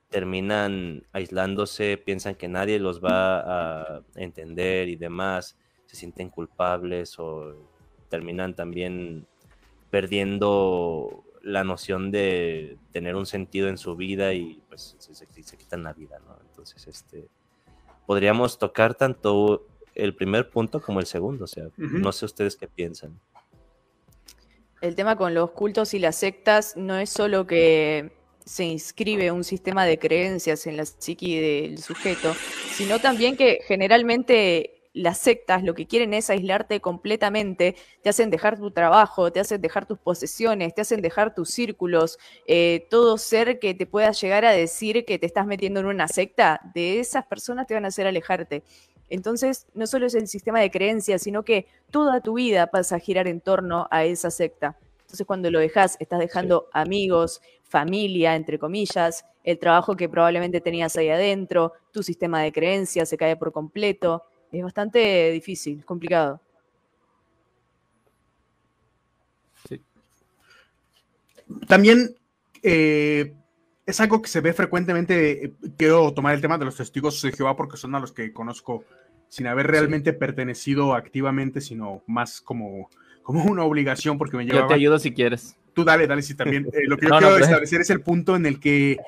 Speaker 4: terminan aislándose, piensan que nadie los va a entender y demás, se sienten culpables o terminan también perdiendo la noción de tener un sentido en su vida y pues se, quitan la vida, ¿no? Entonces, este, podríamos tocar tanto el primer punto como el segundo, o sea, no sé ustedes qué piensan.
Speaker 2: El tema con los cultos y las sectas no es solo que se inscribe un sistema de creencias en la psiqui del sujeto, sino también que generalmente las sectas lo que quieren es aislarte completamente, te hacen dejar tu trabajo, te hacen dejar tus posesiones, te hacen dejar tus círculos, eh, todo ser que te pueda llegar a decir que te estás metiendo en una secta, de esas personas te van a hacer alejarte. Entonces, no solo es el sistema de creencias, sino que toda tu vida pasa a girar en torno a esa secta. Entonces, cuando lo dejas, estás dejando amigos, familia, entre comillas, el trabajo que probablemente tenías ahí adentro, tu sistema de creencias se cae por completo es bastante difícil, complicado.
Speaker 1: Sí. También eh, es algo que se ve frecuentemente. Eh, quiero tomar el tema de los testigos de Jehová porque son a los que conozco sin haber realmente pertenecido activamente, sino más como, como una obligación porque me llevaba...
Speaker 3: Yo te ayudo si quieres.
Speaker 1: Tú dale, dale, sí, también. Eh, lo que yo quiero establecer es el punto en el que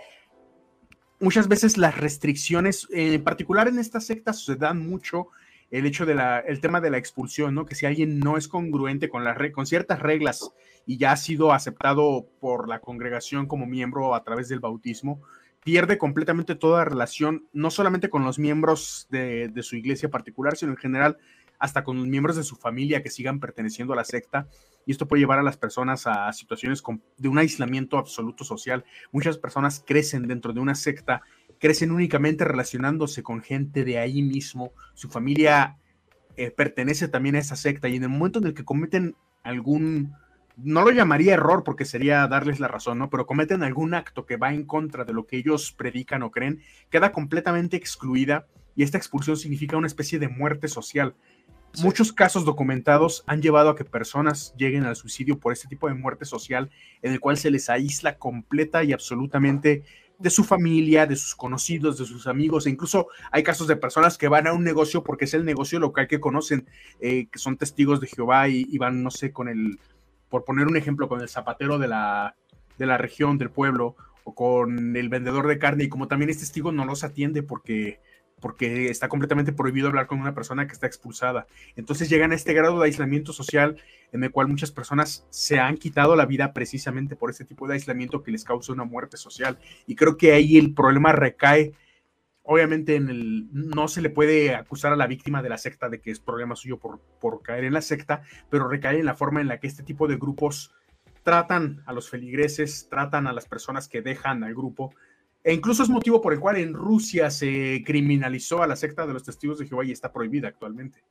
Speaker 1: muchas veces las restricciones, en particular en estas sectas, se dan mucho el hecho del el tema de la expulsión, ¿no? Que si alguien no es congruente con, las con ciertas reglas y ya ha sido aceptado por la congregación como miembro a través del bautismo, pierde completamente toda relación, no solamente con los miembros de, de su iglesia particular, sino en general hasta con los miembros de su familia que sigan perteneciendo a la secta. Y esto puede llevar a las personas a situaciones de un aislamiento absoluto social. Muchas personas crecen dentro de una secta, crecen únicamente relacionándose con gente de ahí mismo. Su familia eh, pertenece también a esa secta y en el momento en el que cometen algún, no lo llamaría error porque sería darles la razón, ¿no? Pero cometen algún acto que va en contra de lo que ellos predican o creen, queda completamente excluida y esta expulsión significa una especie de muerte social. Muchos casos documentados han llevado a que personas lleguen al suicidio por este tipo de muerte social en el cual se les aísla completa y absolutamente de su familia, de sus conocidos, de sus amigos, e incluso hay casos de personas que van a un negocio porque es el negocio local que conocen, eh, que son testigos de Jehová y, van, no sé, con el por poner un ejemplo, con el zapatero de la, de la región, del pueblo, o con el vendedor de carne, y como también es testigo, no los atiende porque porque está completamente prohibido hablar con una persona que está expulsada. Entonces llegan a este grado de aislamiento social en el cual muchas personas se han quitado la vida precisamente por este tipo de aislamiento que les causa una muerte social. Y creo que ahí el problema recae, obviamente, en el, no se le puede acusar a la víctima de la secta de que es problema suyo por, por caer en la secta, pero recae en la forma en la que este tipo de grupos tratan a los feligreses, tratan a las personas que dejan al grupo e incluso es motivo por el cual en Rusia se criminalizó a la secta de los testigos de Jehová y está prohibida actualmente.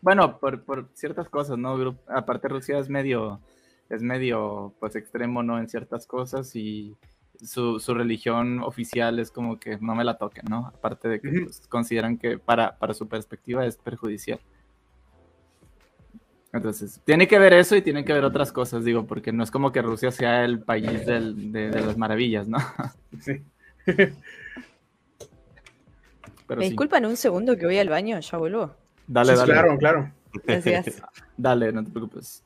Speaker 3: Bueno, por, ciertas cosas, ¿no? Aparte Rusia es medio, es medio, pues extremo, ¿no? En ciertas cosas y su, religión oficial es como que no me la toquen, ¿no? Aparte de que pues, consideran que para, para su perspectiva es perjudicial. Entonces, tiene que ver eso y tiene que ver otras cosas, digo, porque no es como que Rusia sea el país de, las maravillas, ¿no? <laughs> Sí.
Speaker 2: Me disculpan un segundo que voy al baño, ya vuelvo.
Speaker 1: Dale, dale. Claro, claro.
Speaker 2: Gracias. <laughs>
Speaker 3: dale, no te preocupes.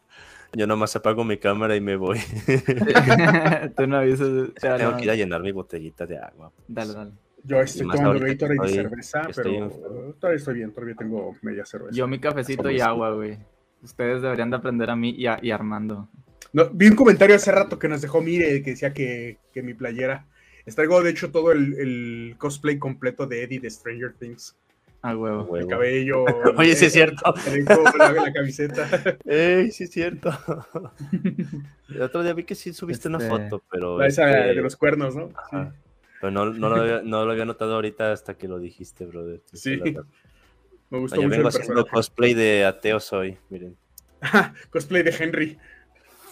Speaker 4: Yo nomás apago mi cámara y me voy. <laughs>
Speaker 3: Tú no avisas.
Speaker 4: Tengo que ir a llenar mi botellita de agua.
Speaker 3: Dale, dale.
Speaker 1: Yo estoy tomando Gatorade y cerveza, pero todavía estoy bien, todavía tengo media cerveza.
Speaker 3: Yo mi cafecito y agua, güey. Ustedes deberían de aprender a mí y, a, Armando.
Speaker 1: No, vi un comentario hace rato que nos dejó Mire que decía que, mi playera. Traigo, de hecho, todo el, cosplay completo de Eddie de Stranger Things.
Speaker 3: Ah, huevo.
Speaker 1: El cabello. <laughs>
Speaker 4: Oye, sí es cierto.
Speaker 1: La, la, camiseta. <laughs>
Speaker 4: Ey, sí es cierto. <laughs> El otro día vi que sí subiste una foto, pero.
Speaker 1: La esa de los cuernos, ¿no?
Speaker 4: Sí. Pero no, no, lo había, no, lo había, notado ahorita hasta que lo dijiste, brother.
Speaker 1: Sí. Me gustó
Speaker 4: mucho. Yo vengo haciendo cosplay de ateos hoy, miren. <laughs>
Speaker 1: cosplay de Henry.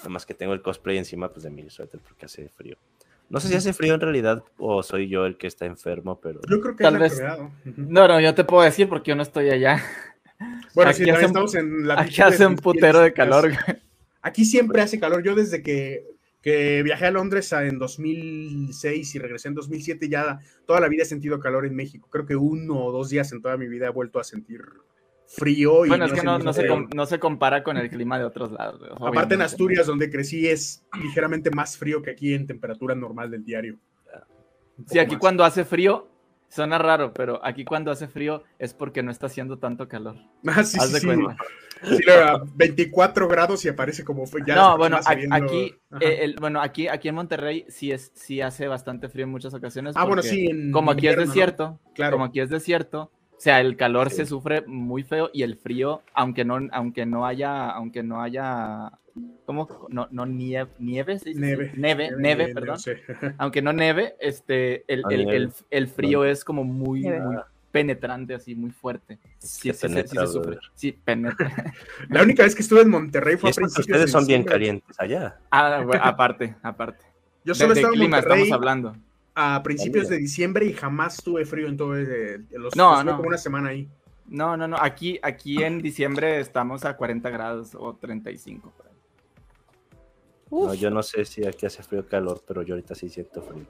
Speaker 4: Además que tengo el cosplay encima pues, de mi suéter porque hace frío. No sé si hace frío en realidad o soy yo el que está enfermo, pero.
Speaker 1: Yo creo que Tal vez.
Speaker 3: No, no, yo te puedo decir porque yo no estoy allá.
Speaker 1: Bueno, aquí sí, hace, estamos en
Speaker 3: la. Aquí hace un putero de calor.
Speaker 1: Aquí siempre hace calor. Yo desde que que viajé a Londres en 2006 y regresé en 2007, ya toda la vida he sentido calor en México. Creo que uno o dos días en toda mi vida he vuelto a sentir frío.
Speaker 3: Y bueno, es que no, se compara con el clima de otros lados.
Speaker 1: Aparte en Asturias, donde crecí, es ligeramente más frío que aquí en temperatura normal del diario.
Speaker 3: Sí, aquí cuando hace frío, Suena raro, pero aquí cuando hace frío es porque no está haciendo tanto calor.
Speaker 1: Ah, sí, Haz de cuenta. Sí, 24 grados y aparece como fue
Speaker 3: ya. No, bueno, aquí, eh, bueno, aquí, aquí en Monterrey sí es, sí hace bastante frío en muchas ocasiones.
Speaker 1: Ah, bueno, sí.
Speaker 3: como aquí es desierto, claro. como aquí es desierto, o sea, el calor se sufre muy feo y el frío, aunque no, aunque no haya, aunque no haya ¿Cómo? No, no nieve, nieve,
Speaker 1: Neve.
Speaker 3: Neve, neve, perdón. <laughs> Aunque no neve, este, el, el, el, frío es como muy, muy penetrante, así, muy fuerte.
Speaker 4: Sí, sí, penetra,
Speaker 3: sí, sufre. Sí, penetra. <laughs>
Speaker 1: La única vez que estuve en Monterrey fue a
Speaker 4: principios Ustedes son bien calientes allá.
Speaker 3: Ah, aparte, aparte.
Speaker 1: Yo solo
Speaker 3: de,
Speaker 1: estaba
Speaker 3: en clima estamos hablando.
Speaker 1: A principios de diciembre y jamás tuve frío en todo el, los, no, no. como una semana ahí.
Speaker 3: No, no, no. Aquí, aquí en diciembre estamos a 40 grados o 35.
Speaker 4: No, yo no sé si aquí hace frío o calor, pero yo ahorita sí siento frío.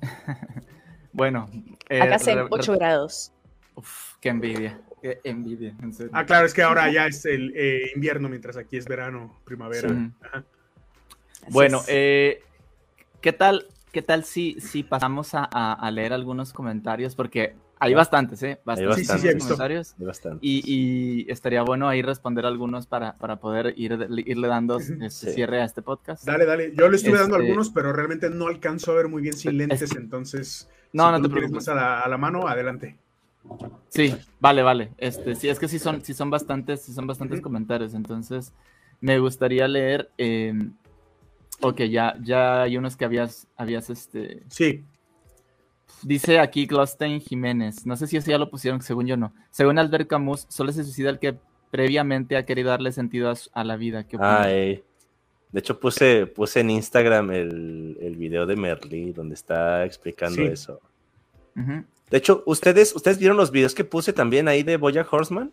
Speaker 4: <laughs>
Speaker 3: bueno.
Speaker 2: Eh, Acá hace 8 grados.
Speaker 3: Uf, qué envidia. Qué envidia.
Speaker 1: Ah, claro, es que ahora ya es el eh, invierno, mientras aquí es verano, primavera.
Speaker 3: Bueno, eh, ¿qué tal? ¿Qué tal si, si pasamos a, leer algunos comentarios? Porque hay bastantes, ¿eh?
Speaker 4: Bastantes,
Speaker 3: comentarios. Y, estaría bueno ahí responder algunos para, para poder ir, irle dando este cierre a este podcast.
Speaker 1: Dale, dale. Yo le estuve dando este algunos, pero realmente no alcanzo a ver muy bien sin lentes, entonces.
Speaker 3: No, no te preocupes.
Speaker 1: a la, mano, adelante.
Speaker 3: Sí, vale, vale. Este, sí, es que sí son, sí son bastantes, sí son bastantes comentarios. Entonces, me gustaría leer. Eh, ok, ya, ya hay unos que habías, habías este.
Speaker 1: Sí.
Speaker 3: Dice aquí Glostein Jiménez, no sé si eso ya lo pusieron, según yo no. Según Albert Camus, solo se suicida el que previamente ha querido darle sentido a, la vida.
Speaker 4: Ah, de hecho puse, puse en Instagram el, el video de Merly donde está explicando eso. De hecho, ¿ustedes, ¿ustedes vieron los videos que puse también ahí de Boya Horseman?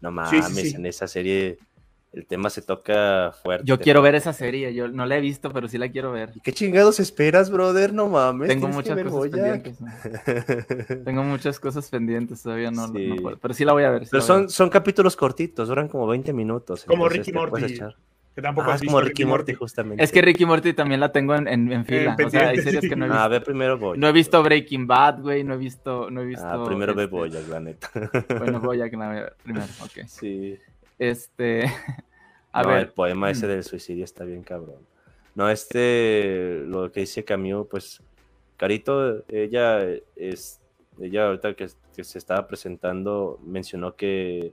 Speaker 4: No mames, en esa serie el tema se toca fuerte.
Speaker 3: Yo quiero ver esa serie, yo no la he visto, pero sí la quiero ver.
Speaker 4: ¿Qué chingados esperas, brother? No mames.
Speaker 3: Tengo muchas cosas pendientes. <laughs> Tengo muchas cosas pendientes, todavía no, puedo. Pero sí la voy a ver.
Speaker 4: pero son, son capítulos cortitos, duran como 20 minutos.
Speaker 1: Como Ricky Morty.
Speaker 4: Que tampoco ah, es como Ricky, Morty, justamente.
Speaker 3: Es que Ricky Morty también la tengo en, en, fila. o sea, hay series que no he visto.
Speaker 4: Ah, ve primero Boya.
Speaker 3: No he visto Breaking Bad, güey. No he visto. No he visto
Speaker 4: ah, primero ve este Boya, la neta.
Speaker 3: Bueno, <laughs> Boya, que la primero. Ok.
Speaker 4: Sí.
Speaker 3: Este. <laughs>
Speaker 4: A ver. El poema ese mm. del suicidio está bien cabrón. No, este. Lo que dice Camus, pues. Carito, ella es. Ella ahorita que, que se estaba presentando mencionó que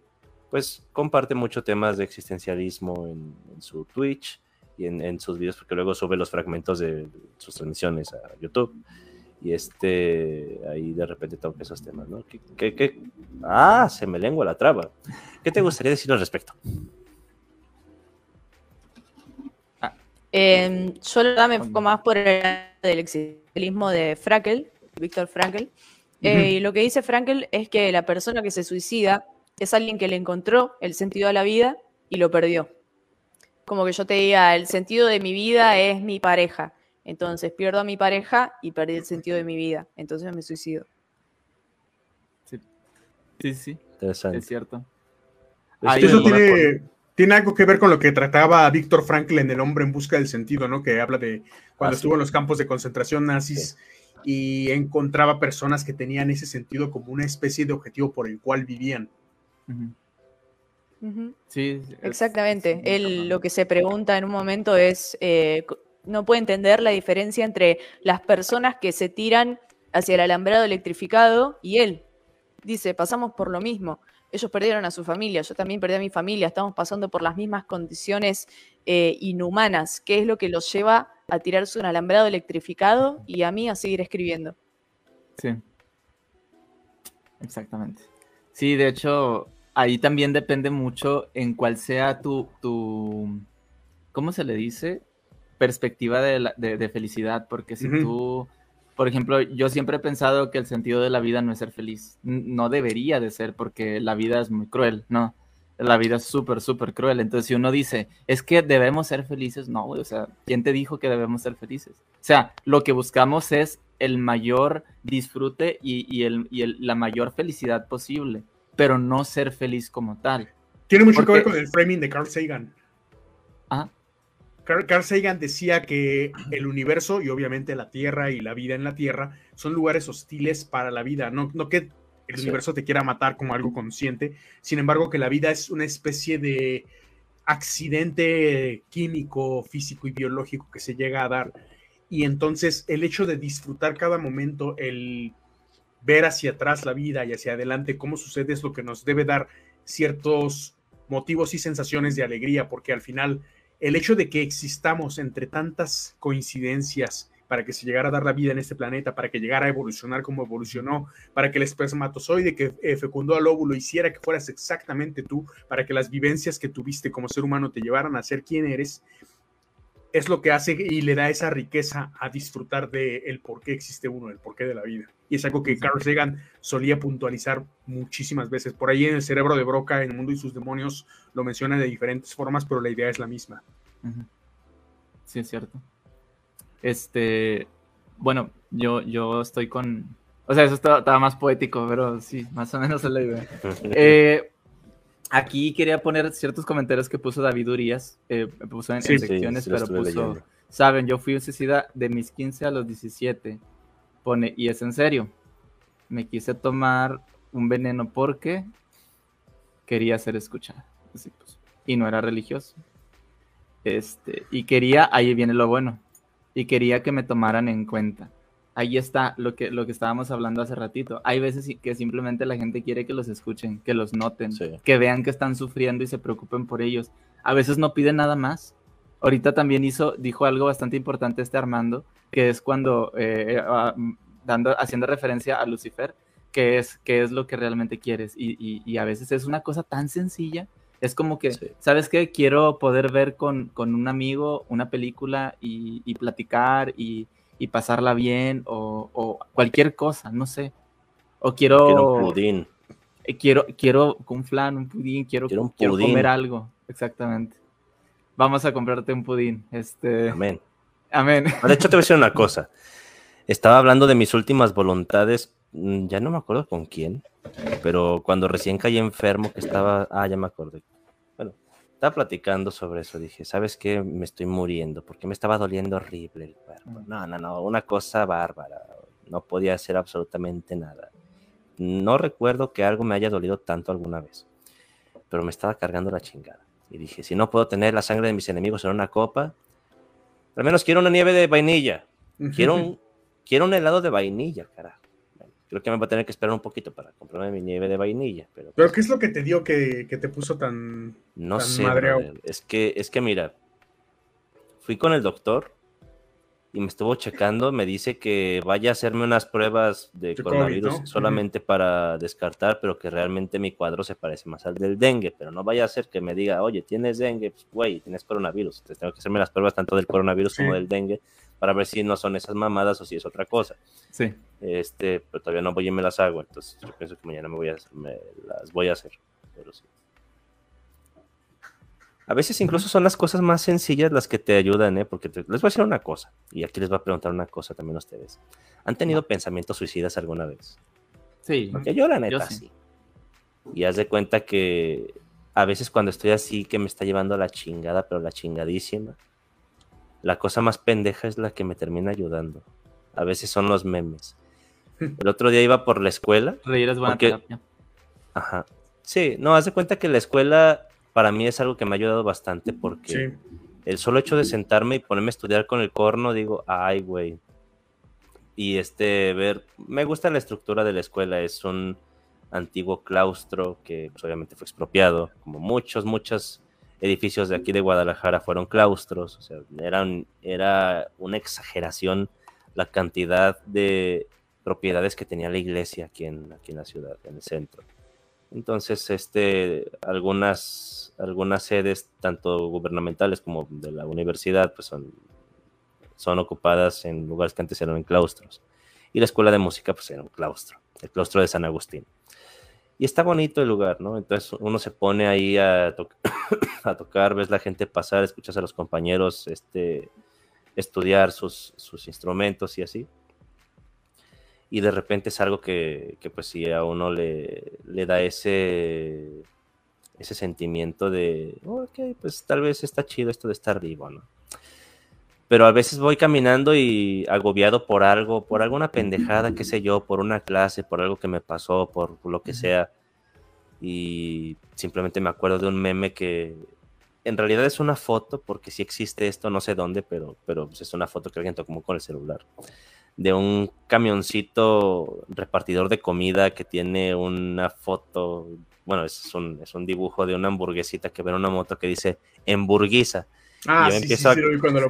Speaker 4: pues comparte mucho temas de existencialismo en, su Twitch y en, sus videos, porque luego sube los fragmentos de sus transmisiones a YouTube. Y este, ahí de repente toca esos temas, ¿no? ¿Qué, Ah, se me lengua la traba. ¿Qué te gustaría decir al respecto?
Speaker 2: Ah, eh, yo me enfoco más por el del existencialismo de Frankel, Víctor Frankel. Eh, y lo que dice Frankel es que la persona que se suicida es alguien que le encontró el sentido a la vida y lo perdió. Como que yo te diga, el sentido de mi vida es mi pareja. Entonces pierdo a mi pareja y perdí el sentido de mi vida. Entonces me suicido.
Speaker 3: Sí, sí, sí. Es cierto.
Speaker 1: eso tiene, algo que ver con lo que trataba Víctor Frankl en El hombre en busca del sentido, ¿no? Que habla de cuando ah, estuvo en los campos de concentración nazis y encontraba personas que tenían ese sentido como una especie de objetivo por el cual vivían.
Speaker 3: Sí,
Speaker 2: exactamente. Él lo que se pregunta en un momento es, eh, no puede entender la diferencia entre las personas que se tiran hacia el alambrado electrificado y él. Dice, pasamos por lo mismo. Ellos perdieron a su familia, yo también perdí a mi familia, estamos pasando por las mismas condiciones eh, inhumanas. ¿Qué es lo que los lleva a tirarse un alambrado electrificado y a mí a seguir escribiendo?
Speaker 3: Sí, exactamente. Sí, de hecho, ahí también depende mucho en cuál sea tu, tu ¿cómo se le dice? Perspectiva de, felicidad, porque si tú, por ejemplo, yo siempre he pensado que el sentido de la vida no es ser feliz, no debería de ser, porque la vida es muy cruel, ¿no? La vida es súper, súper cruel. Entonces, si uno dice, es que debemos ser felices, no, o sea, ¿quién te dijo que debemos ser felices? O sea, lo que buscamos es el mayor disfrute y, el, la mayor felicidad posible pero no ser feliz como tal.
Speaker 1: Tiene mucho que ver con el framing de Carl Sagan.
Speaker 3: Ah.
Speaker 1: Carl, Sagan decía que el universo y obviamente la Tierra y la vida en la Tierra son lugares hostiles para la vida, no, no que el universo te quiera matar como algo consciente, sin embargo que la vida es una especie de accidente químico, físico y biológico que se llega a dar. Y entonces el hecho de disfrutar cada momento, el ver hacia atrás la vida y hacia adelante cómo sucede es lo que nos debe dar ciertos motivos y sensaciones de alegría, porque al final el hecho de que existamos entre tantas coincidencias para que se llegara a dar la vida en este planeta, para que llegara a evolucionar como evolucionó, para que el espermatozoide que eh, fecundó al óvulo hiciera que fueras exactamente tú, para que las vivencias que tuviste como ser humano te llevaran a ser quien eres, es lo que hace y le da esa riqueza a disfrutar de el por qué existe uno, el porqué de la vida. Y es algo que Carl Sagan solía puntualizar muchísimas veces. Por ahí en el cerebro de Broca, en el mundo y sus demonios, lo menciona de diferentes formas, pero la idea es la misma.
Speaker 3: Sí, es cierto. Este, bueno, yo, yo estoy con... O sea, eso estaba, más poético, pero sí, más o menos es la idea. <laughs> Eh, Aquí quería poner ciertos comentarios que puso David Urias, eh, puso en, secciones, pero puso, saben, yo fui un suicida de mis 15 a los 17, pone, y es en serio, me quise tomar un veneno porque quería ser escuchado, pues, y no era religioso, este, y quería, ahí viene lo bueno, y quería que me tomaran en cuenta ahí está lo que, lo que estábamos hablando hace ratito. Hay veces que simplemente la gente quiere que los escuchen, que los noten, que vean que están sufriendo y se preocupen por ellos. A veces no piden nada más. Ahorita también hizo, dijo algo bastante importante este Armando, que es cuando, eh, ah, dando, haciendo referencia a Lucifer, que es, que es lo que realmente quieres. Y, a veces es una cosa tan sencilla. Es como que, ¿sabes qué? Quiero poder ver con, un amigo una película y, y platicar y, y pasarla bien o, cualquier cosa, no sé. O quiero...
Speaker 4: Quiero un pudín.
Speaker 3: Eh, quiero, quiero un flan, un pudín, quiero, quiero, comer algo. exactamente. Vamos a comprarte un pudín. Este...
Speaker 4: Amén.
Speaker 3: Amén.
Speaker 4: De hecho, te voy a decir una cosa. Estaba hablando de mis últimas voluntades, mm, ya no me acuerdo con quién, pero cuando recién caí enfermo, que estaba, ah, ya me acordé. Estaba platicando sobre eso, dije, ¿sabes qué? Me estoy muriendo, porque me estaba doliendo horrible el cuerpo. No, no, no, una cosa bárbara, no podía hacer absolutamente nada. No recuerdo que algo me haya dolido tanto alguna vez, pero me estaba cargando la chingada. Y dije, si no puedo tener la sangre de mis enemigos en una copa, al menos quiero una nieve de vainilla. Quiero un, quiero un helado de vainilla, carajo. Creo que me va a tener que esperar un poquito para comprarme mi nieve de vainilla. Pero,
Speaker 1: ¿Pero qué es lo que te dio que, te puso tan.
Speaker 4: No sé. Es que, es que mira, fui con el doctor y me estuvo checando, me dice que vaya a hacerme unas pruebas de, coronavirus solamente para descartar, pero que realmente mi cuadro se parece más al del dengue, pero no vaya a ser que me diga, oye, tienes dengue, pues güey, tienes coronavirus, entonces tengo que hacerme las pruebas tanto del coronavirus como del dengue para ver si no son esas mamadas o si es otra cosa.
Speaker 3: Sí.
Speaker 4: Este, pero todavía no voy y me las hago, entonces yo pienso que mañana me voy a, me las voy a hacer, pero sí. A veces incluso son las cosas más sencillas las que te ayudan, ¿eh? Porque les voy a decir una cosa, y aquí les voy a preguntar una cosa también a ustedes. ¿Han tenido pensamientos suicidas alguna vez?
Speaker 3: Sí.
Speaker 4: Porque yo la neta sí. Y haz de cuenta que a veces cuando estoy así que me está llevando la chingada, pero la chingadísima, la cosa más pendeja es la que me termina ayudando. A veces son los memes. <laughs> El otro día iba por la escuela.
Speaker 3: Reír buena terapia.
Speaker 4: Ajá. Sí, no, haz de cuenta que la escuela para mí es algo que me ha ayudado bastante porque el solo hecho de sentarme y ponerme a estudiar con el corno, digo, ay, güey. Y este, ver, me gusta la estructura de la escuela, es un antiguo claustro que pues, obviamente fue expropiado, como muchos, muchos edificios de aquí de Guadalajara fueron claustros, o sea, era una exageración la cantidad de propiedades que tenía la iglesia aquí en, aquí en la ciudad, en el centro. Entonces, este, algunas, algunas sedes, tanto gubernamentales como de la universidad, pues son, son ocupadas en lugares que antes eran claustros. Y la escuela de música, pues era un claustro, el claustro de San Agustín. Y está bonito el lugar, ¿no? Entonces uno se pone ahí <coughs> a, tocar, ves la gente pasar, escuchas a los compañeros este, estudiar sus, sus instrumentos y así y de repente es algo que, que pues sí a uno le, le, da ese, ese sentimiento de, ok, pues tal vez está chido esto de estar vivo, ¿no? Pero a veces voy caminando y agobiado por algo, por alguna pendejada, qué sé yo, por una clase, por algo que me pasó, por lo que sea. Y simplemente me acuerdo de un meme que en realidad es una foto, porque sí existe esto, no sé dónde, pero, pero pues, es una foto que alguien tomó con el celular de un camioncito repartidor de comida que tiene una foto, bueno, es un, es un dibujo de una hamburguesita que ve en una moto que dice hamburguesa.
Speaker 1: Ah, y yo empiezo, a,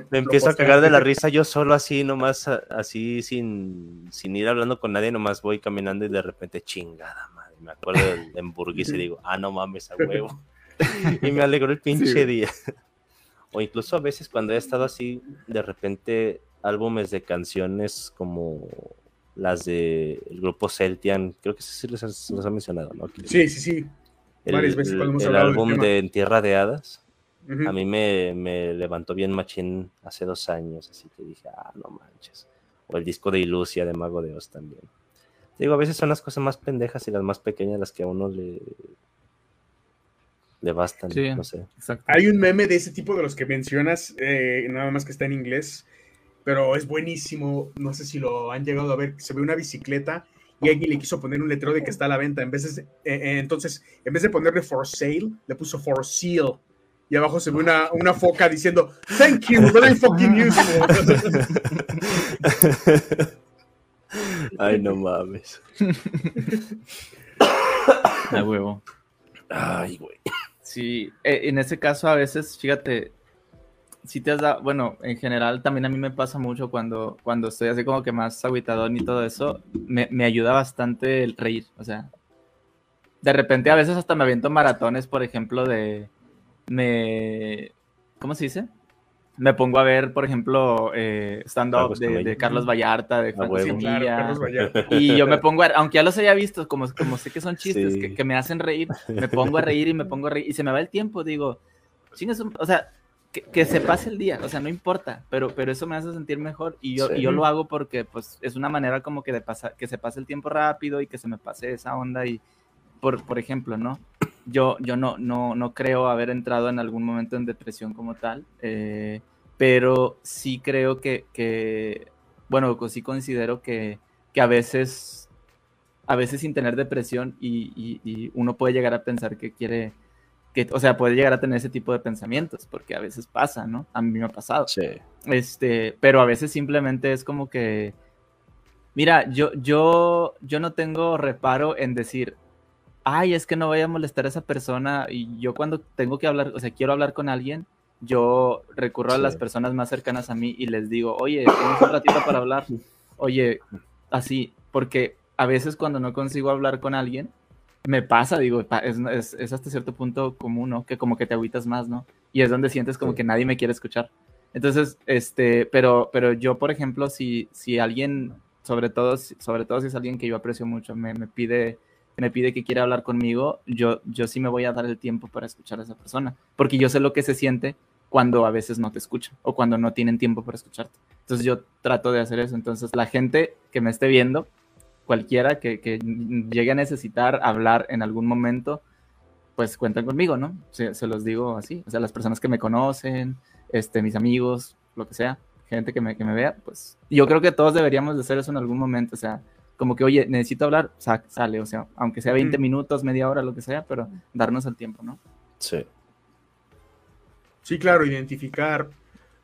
Speaker 4: me empiezo a cagar de la risa yo solo así, nomás, así sin, sin ir hablando con nadie, nomás voy caminando y de repente chingada, madre. Me acuerdo del <laughs> hamburguesa y digo, ah, no mames, a huevo. <laughs> y me alegró el pinche día. <laughs> o incluso a veces cuando he estado así, de repente álbumes de canciones como las del grupo Celtian, creo que sí les has, mencionado, ¿no?
Speaker 1: sí, sí, sí.
Speaker 4: El, el álbum de En Tierra de Hadas, a mí me, levantó bien machín hace dos años, así que dije, ah, no manches. O el disco de Ilusia de Mago de Oz también. digo, a veces son las cosas más pendejas y las más pequeñas las que a uno le, le bastan, no sé.
Speaker 1: Hay un meme de ese tipo de los que mencionas, eh, nada más que está en inglés, pero es buenísimo. No sé si lo han llegado a ver. Se ve una bicicleta y alguien le quiso poner un letrero de que está a la venta. En vez de, eh, eh, entonces, en vez de ponerle for sale, le puso for seal. Y abajo se ve una, una foca diciendo, thank you, very fucking useful. <laughs>
Speaker 4: Ay, no mames.
Speaker 3: De huevo.
Speaker 4: Ay, güey.
Speaker 3: Sí, eh, en ese caso a veces, fíjate, si te has dado, bueno, en general también a mí me pasa mucho cuando, cuando estoy así como que más aguitadón y todo eso, me, me, ayuda bastante el reír, o sea, de repente a veces hasta me aviento maratones, por ejemplo, de, me, ¿cómo se dice? Me pongo a ver, por ejemplo, eh, stand-up de, Carlos Vallarta, de Juan Y yo me pongo, a, aunque ya los haya visto, como, como sé que son <laughs> chistes que, que me hacen reír, me pongo a reír y me pongo a reír, y se me va el tiempo, digo, o sea, que, se pase el día, o sea, no importa, pero, pero eso me hace sentir mejor y yo, y yo lo hago porque pues es una manera como que de pasar, que se pase el tiempo rápido y que se me pase esa onda y, por, por ejemplo, ¿no? Yo, yo no, no, no creo haber entrado en algún momento en depresión como tal, eh, pero sí creo que, que bueno, sí considero que, que, a veces, a veces sin tener depresión y, y uno puede llegar a pensar que quiere o sea, puede llegar a tener ese tipo de pensamientos, porque a veces pasa, ¿no? A mí me ha pasado.
Speaker 4: Sí.
Speaker 3: Este, pero a veces simplemente es como que, mira, yo, yo, yo no tengo reparo en decir, ay, es que no voy a molestar a esa persona y yo cuando tengo que hablar, o sea, quiero hablar con alguien, yo recurro a las personas más cercanas a mí y les digo, oye, tenemos un ratito para hablar. Oye, así, porque a veces cuando no consigo hablar con alguien, me pasa, digo, es, es, hasta cierto punto común, ¿no? Que como que te agüitas más, ¿no? Y es donde sientes como que nadie me quiere escuchar. Entonces, este, pero, pero yo, por ejemplo, si, si alguien, sobre todo, sobre todo si es alguien que yo aprecio mucho, me, me pide me pide que quiera hablar conmigo, yo, yo sí me voy a dar el tiempo para escuchar a esa persona, porque yo sé lo que se siente cuando a veces no te escuchan o cuando no tienen tiempo para escucharte. Entonces yo trato de hacer eso. Entonces la gente que me esté viendo, cualquiera que, llegue a necesitar hablar en algún momento, pues cuentan conmigo, ¿no? Se, los digo así, o sea, las personas que me conocen, este, mis amigos, lo que sea, gente que me, que me vea, pues yo creo que todos deberíamos de hacer eso en algún momento, o sea, como que, oye, necesito hablar, sale, o sea, aunque sea 20 minutos, media hora, lo que sea, pero darnos el tiempo, ¿no?
Speaker 4: Sí.
Speaker 1: Sí, claro, identificar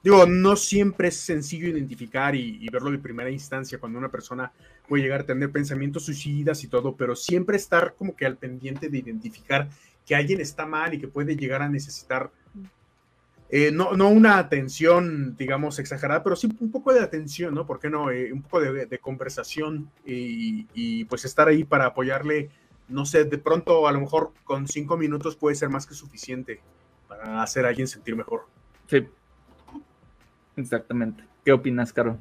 Speaker 1: Digo, no siempre es sencillo identificar y, verlo de primera instancia cuando una persona puede llegar a tener pensamientos suicidas y todo, pero siempre estar como que al pendiente de identificar que alguien está mal y que puede llegar a necesitar, eh, no, una atención, digamos, exagerada, pero sí un poco de atención, ¿no? ¿Por qué no? Eh, un poco de, conversación y, y, pues estar ahí para apoyarle, no sé, de pronto a lo mejor con cinco minutos puede ser más que suficiente para hacer a alguien sentir mejor.
Speaker 3: Sí, Exactamente. ¿Qué opinas, Caro?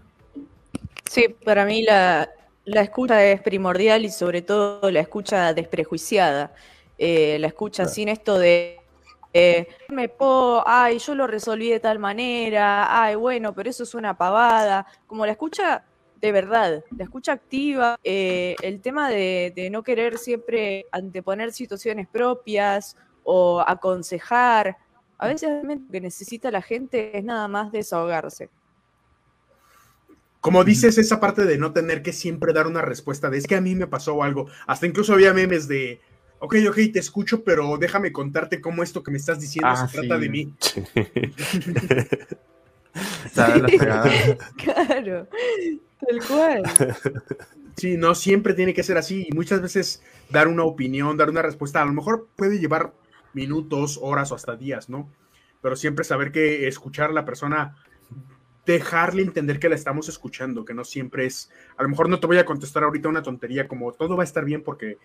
Speaker 2: Sí, para mí la, escucha es primordial y sobre todo la escucha desprejuiciada. Eh, la escucha sin esto de eh, me puedo, ay, yo lo resolví de tal manera, ay, bueno, pero eso es una pavada. Como la escucha de verdad, la escucha activa, eh, el tema de, de, no querer siempre anteponer situaciones propias o aconsejar a veces lo que necesita la gente es nada más desahogarse.
Speaker 1: Como dices, esa parte de no tener que siempre dar una respuesta de es que a mí me pasó algo. Hasta incluso había memes de, ok, ok, te escucho, pero déjame contarte cómo esto que me estás diciendo ah, se trata de mí. <laughs> <laughs>
Speaker 2: claro, tal cual.
Speaker 1: Sí, no siempre tiene que ser así. Y muchas veces dar una opinión, dar una respuesta, a lo mejor puede llevar minutos, horas o hasta días, ¿no? Pero siempre saber que escuchar a la persona, dejarle entender que la estamos escuchando, que no siempre es, a lo mejor no te voy a contestar ahorita una tontería como todo va a estar bien porque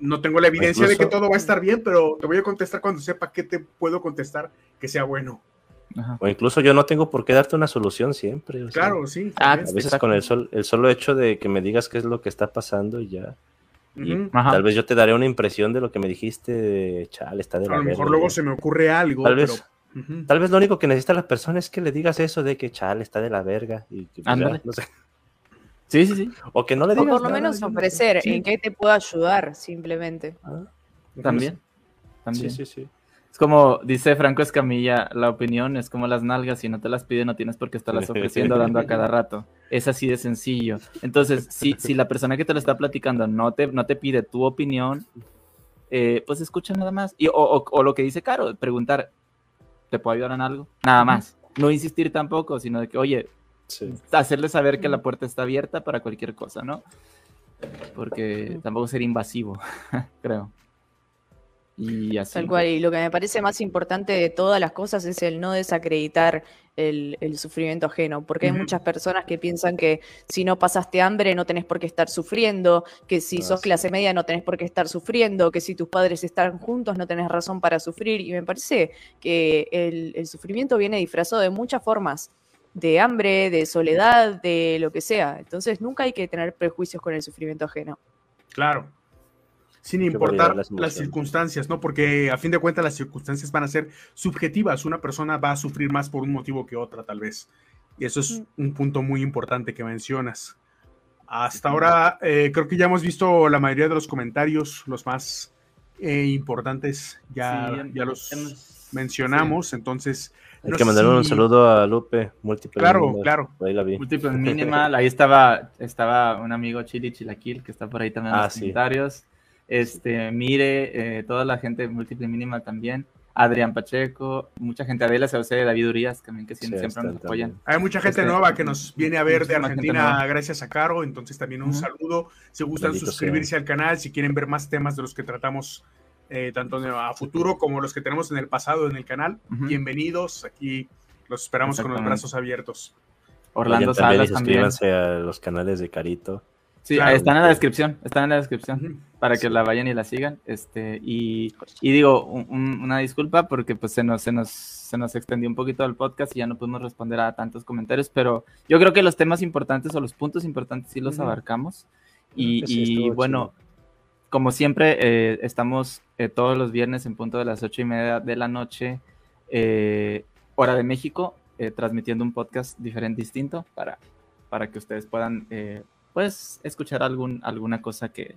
Speaker 1: no, tengo la evidencia de que todo va a estar bien, pero te voy a contestar cuando sepa qué te puedo contestar que sea bueno.
Speaker 4: O incluso yo no tengo por qué darte una solución siempre.
Speaker 1: claro, sí.
Speaker 4: Ah, a veces con el, sol, el solo hecho de que me digas qué es lo que está pasando y ya tal vez yo te daré una impresión de lo que me dijiste, chale, está de la
Speaker 1: A lo mejor luego se me ocurre algo.
Speaker 4: Tal vez, tal vez lo único que necesita la persona es que le digas eso de que chale, está de la verga. Y pues, no sé.
Speaker 3: Sí, sí, sí.
Speaker 4: O que no le digas.
Speaker 2: O por lo menos ofrecer en qué te puedo ayudar, simplemente.
Speaker 3: Ah, También. También.
Speaker 4: Sí, sí, sí.
Speaker 3: Es como dice Franco Escamilla, la opinión es como las nalgas, si no te las pide no tienes por qué estarlas ofreciendo dando a <laughs> cada rato. Es así de sencillo. Entonces, si, si la persona que te lo está platicando no te, no te pide tu opinión, eh, pues escucha nada más. Y, o, lo que dice Caro, preguntar, ¿te puedo ayudar en algo? Nada más. No insistir tampoco, sino de que, oye, hacerle saber que la puerta está abierta para cualquier cosa, ¿no? Porque tampoco ser invasivo, <laughs> creo. Y así.
Speaker 2: Tal cual, y lo que me parece más importante de todas las cosas es el no desacreditar el, sufrimiento ajeno, porque hay muchas personas que piensan que si no pasaste hambre no tenés por qué estar sufriendo, que si sos clase media no tenés por qué estar sufriendo, que si tus padres están juntos no tenés razón para sufrir, y me parece que el, el sufrimiento viene disfrazado de muchas formas, de hambre, de soledad, de lo que sea, entonces nunca hay que tener prejuicios con el sufrimiento ajeno.
Speaker 1: Claro, sin importar las, circunstancias, ¿no? Porque a fin de cuentas las circunstancias van a ser subjetivas. Una persona va a sufrir más por un motivo que otra, tal vez. Y eso es un punto muy importante que mencionas. Hasta ahora eh, creo que ya hemos visto la mayoría de los comentarios, los más eh, importantes, ya, ya los mencionamos, entonces...
Speaker 4: Hay que mandarle un saludo a Lupe,
Speaker 1: múltiple. Claro, claro.
Speaker 3: Ahí la vi. Múltiple <laughs> minimal, ahí estaba, estaba un amigo Chili Chilaquil que está por ahí también en ah, los comentarios. Este, mire, eh, toda la gente múltiple mínima también. Adrián Pacheco, mucha gente, Adela Sauce, David Urias, también que siempre, nos apoyan.
Speaker 1: Hay mucha gente este, nueva que nos viene a ver de Argentina gracias a Caro, entonces también un saludo. Si gustan suscribirse al canal, si quieren ver más temas de los que tratamos eh, tanto a futuro como los que tenemos en el pasado en el canal, bienvenidos. Aquí los esperamos con los brazos abiertos.
Speaker 4: Orlando Salas también. Suscríbanse a los canales de Carito.
Speaker 3: Sí, están en la descripción, están en la descripción para que la vayan y la sigan. Este, y, digo, una disculpa porque pues se nos, se nos, se nos extendió un poquito el podcast y ya no pudimos responder a tantos comentarios, pero yo creo que los temas importantes o los puntos importantes sí los abarcamos. Y, bueno, como siempre, eh, estamos eh, todos los viernes en punto de las ocho y media de la noche, eh, hora de México, transmitiendo un podcast diferente, distinto, para, para que ustedes puedan puedes escuchar algún, alguna cosa que...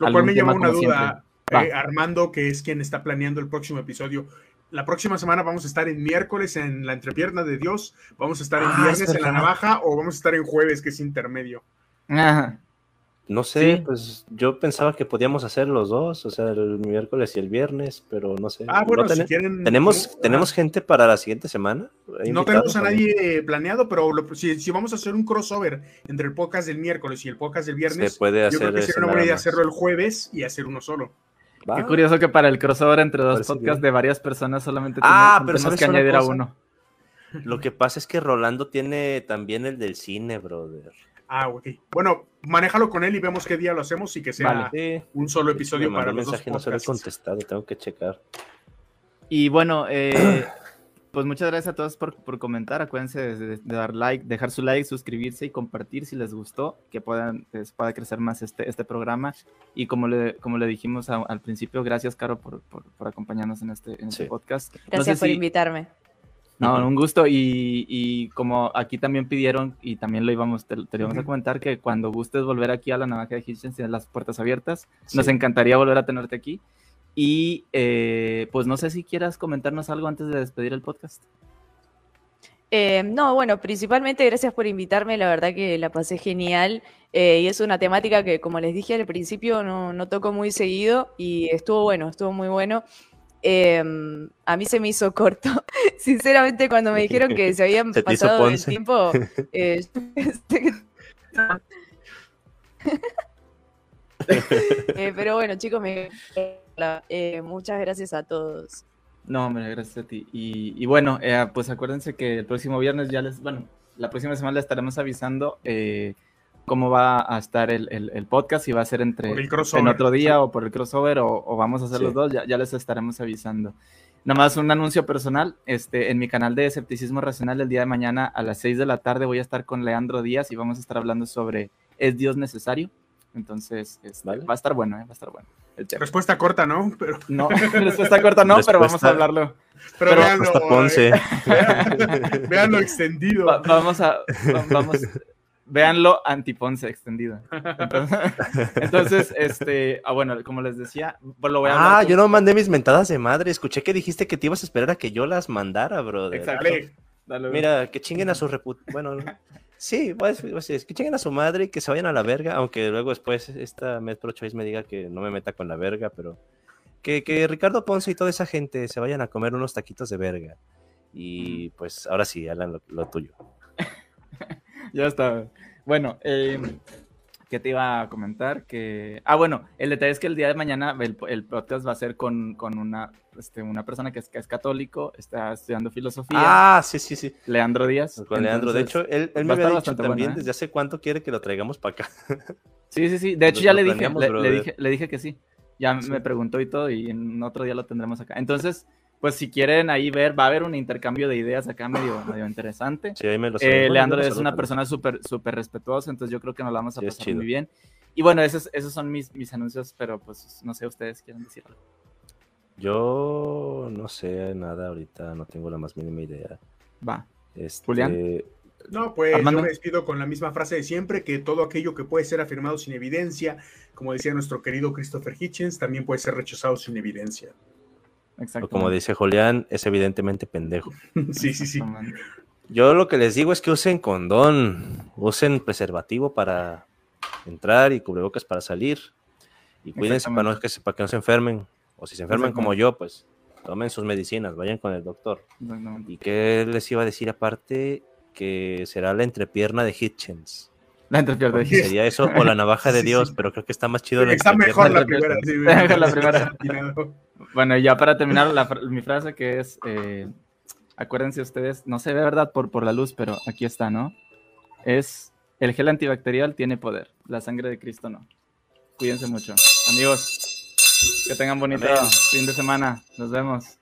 Speaker 1: Lo cual me lleva una duda, eh, Armando, que es quien está planeando el próximo episodio. La próxima semana vamos a estar en miércoles en la entrepierna de Dios, vamos a estar en ah, viernes en la navaja o vamos a estar en jueves, que es intermedio.
Speaker 4: Ajá. No sé, pues yo pensaba que podíamos hacer los dos, o sea, el miércoles y el viernes, pero no sé.
Speaker 1: Ah, bueno, si quieren.
Speaker 4: ¿Tenemos, ¿tenemos gente para la siguiente semana?
Speaker 1: No tenemos a nadie planeado, pero si, vamos a hacer un crossover entre el podcast del miércoles y el podcast del viernes,
Speaker 4: Se puede hacer
Speaker 1: yo creo que sería una buena idea hacerlo el jueves y hacer uno solo.
Speaker 3: Qué curioso que para el crossover entre dos podcasts de varias personas solamente
Speaker 4: ah, tenemos, que añadir a uno. Lo que pasa es que Rolando tiene también el del cine, brother.
Speaker 1: Ah, ok. Bueno, manéjalo con él y vemos qué día lo hacemos y que sea un solo episodio para los mensaje
Speaker 4: dos no se contestado, tengo que checar.
Speaker 3: Y bueno, eh, <coughs> pues muchas gracias a todos por, comentar. Acuérdense de, dar like, dejar su like, suscribirse y compartir si les gustó, que puedan, pueda crecer más este, este programa. Y como le, como le dijimos al principio, gracias, Caro, por, acompañarnos en este, en este podcast.
Speaker 2: Gracias por invitarme.
Speaker 3: No, un gusto. Y, como aquí también pidieron, y también lo íbamos, te, lo íbamos a comentar, que cuando gustes volver aquí a la navaja de Hitchens, tienes las puertas abiertas. Nos encantaría volver a tenerte aquí. Y eh, pues no sé si quieras comentarnos algo antes de despedir el podcast.
Speaker 2: Eh, no, bueno, principalmente gracias por invitarme, la verdad que la pasé genial eh, y es una temática que como les dije al principio no, no toco muy seguido y estuvo bueno, estuvo muy bueno. Em, a mí se me hizo corto. <laughs> Sinceramente, cuando me dijeron que se habían <laughs> pasado el tiempo. <laughs> Eh, eh, pero bueno, chicos, me... Eh, muchas gracias a todos.
Speaker 3: No, hombre, gracias a ti. Y, bueno, pues acuérdense que el próximo viernes ya les, bueno, la próxima semana les estaremos avisando cómo va a estar el, el, podcast, si va a ser entre en otro día o por el crossover o, vamos a hacer los dos, ya, ya, les estaremos avisando. Nada más un anuncio personal, este, en mi canal de Escepticismo Racional el día de mañana a las 6 de la tarde voy a estar con Leandro Díaz y vamos a estar hablando sobre ¿es Dios necesario? Entonces, este, va a estar bueno, ¿eh? va a estar bueno.
Speaker 1: Respuesta corta, ¿no?
Speaker 3: Pero... No, <laughs> respuesta corta no, pero vamos a hablarlo.
Speaker 1: Pero, veanlo, <laughs> extendido.
Speaker 3: vamos a, vamos, véanlo antiponce extendido. <laughs> <laughs> Entonces, este, ah, bueno, como les decía, pues lo voy
Speaker 4: a Ah, yo no mandé mis mentadas de madre. Escuché que dijiste que te ibas a esperar a que yo las mandara, brother.
Speaker 1: Exacto.
Speaker 4: Mira, que chinguen a su reput... Bueno, <laughs> sí, pues, pues, que chinguen a su madre y que se vayan a la verga, aunque luego después esta Metro Choice me diga que no me meta con la verga, pero que, que Ricardo Ponce y toda esa gente se vayan a comer unos taquitos de verga. Y pues ahora sí, Alan, lo tuyo.
Speaker 3: Ya está. Bueno, eh, ¿qué te iba a comentar? Que, ah, bueno, el detalle es que el día de mañana el, podcast va a ser con, una, este, una persona que es, que es católico, está estudiando filosofía.
Speaker 4: Ah, sí, sí, sí.
Speaker 3: Leandro Díaz.
Speaker 4: Con Leandro, de hecho, él, me había dicho también ¿eh? desde hace cuánto quiere que lo traigamos para acá. <laughs>
Speaker 3: Sí, sí, sí. De hecho, ya le dije, le, dije, le dije que sí. Ya me preguntó y todo, y en otro día lo tendremos acá. Entonces, pues si quieren ahí ver, va a haber un intercambio de ideas acá medio, <laughs> medio interesante.
Speaker 4: Sí, ahí me lo
Speaker 3: eh, Leandro es una persona súper súper respetuosa, entonces yo creo que nos la vamos a pasar muy bien. y bueno, esos, esos son mis, mis anuncios, pero pues no sé, ustedes quieren decir algo.
Speaker 4: Yo no sé nada ahorita, no tengo la más mínima idea.
Speaker 3: Va.
Speaker 4: Este,
Speaker 3: Julián.
Speaker 1: No, pues yo me despido con la misma frase de siempre, que todo aquello que puede ser afirmado sin evidencia, como decía nuestro querido Christopher Hitchens, también puede ser rechazado sin evidencia.
Speaker 4: Exacto. Como dice Julián, es evidentemente pendejo. <laughs>
Speaker 1: sí, sí, sí.
Speaker 4: Yo lo que les digo es que usen condón, usen preservativo para entrar y cubrebocas para salir. Y cuídense para, no, que, para que no se enfermen. O si se enferman como yo, pues tomen sus medicinas, vayan con el doctor. ¿Y qué les iba a decir aparte? Que será la entrepierna de Hitchens.
Speaker 3: La entrepierna de
Speaker 4: Hitchens. Sería eso, o la navaja de <laughs> Dios, pero creo que está más chido
Speaker 1: la Está mejor la primera. <laughs> la primera.
Speaker 3: Bueno, ya para terminar mi frase que es, eh, acuérdense ustedes, no se ve verdad por, por la luz, pero aquí está, ¿no? Es, el gel antibacterial tiene poder, la sangre de Cristo no. Cuídense mucho. Amigos, que tengan bonito fin de semana. Nos vemos.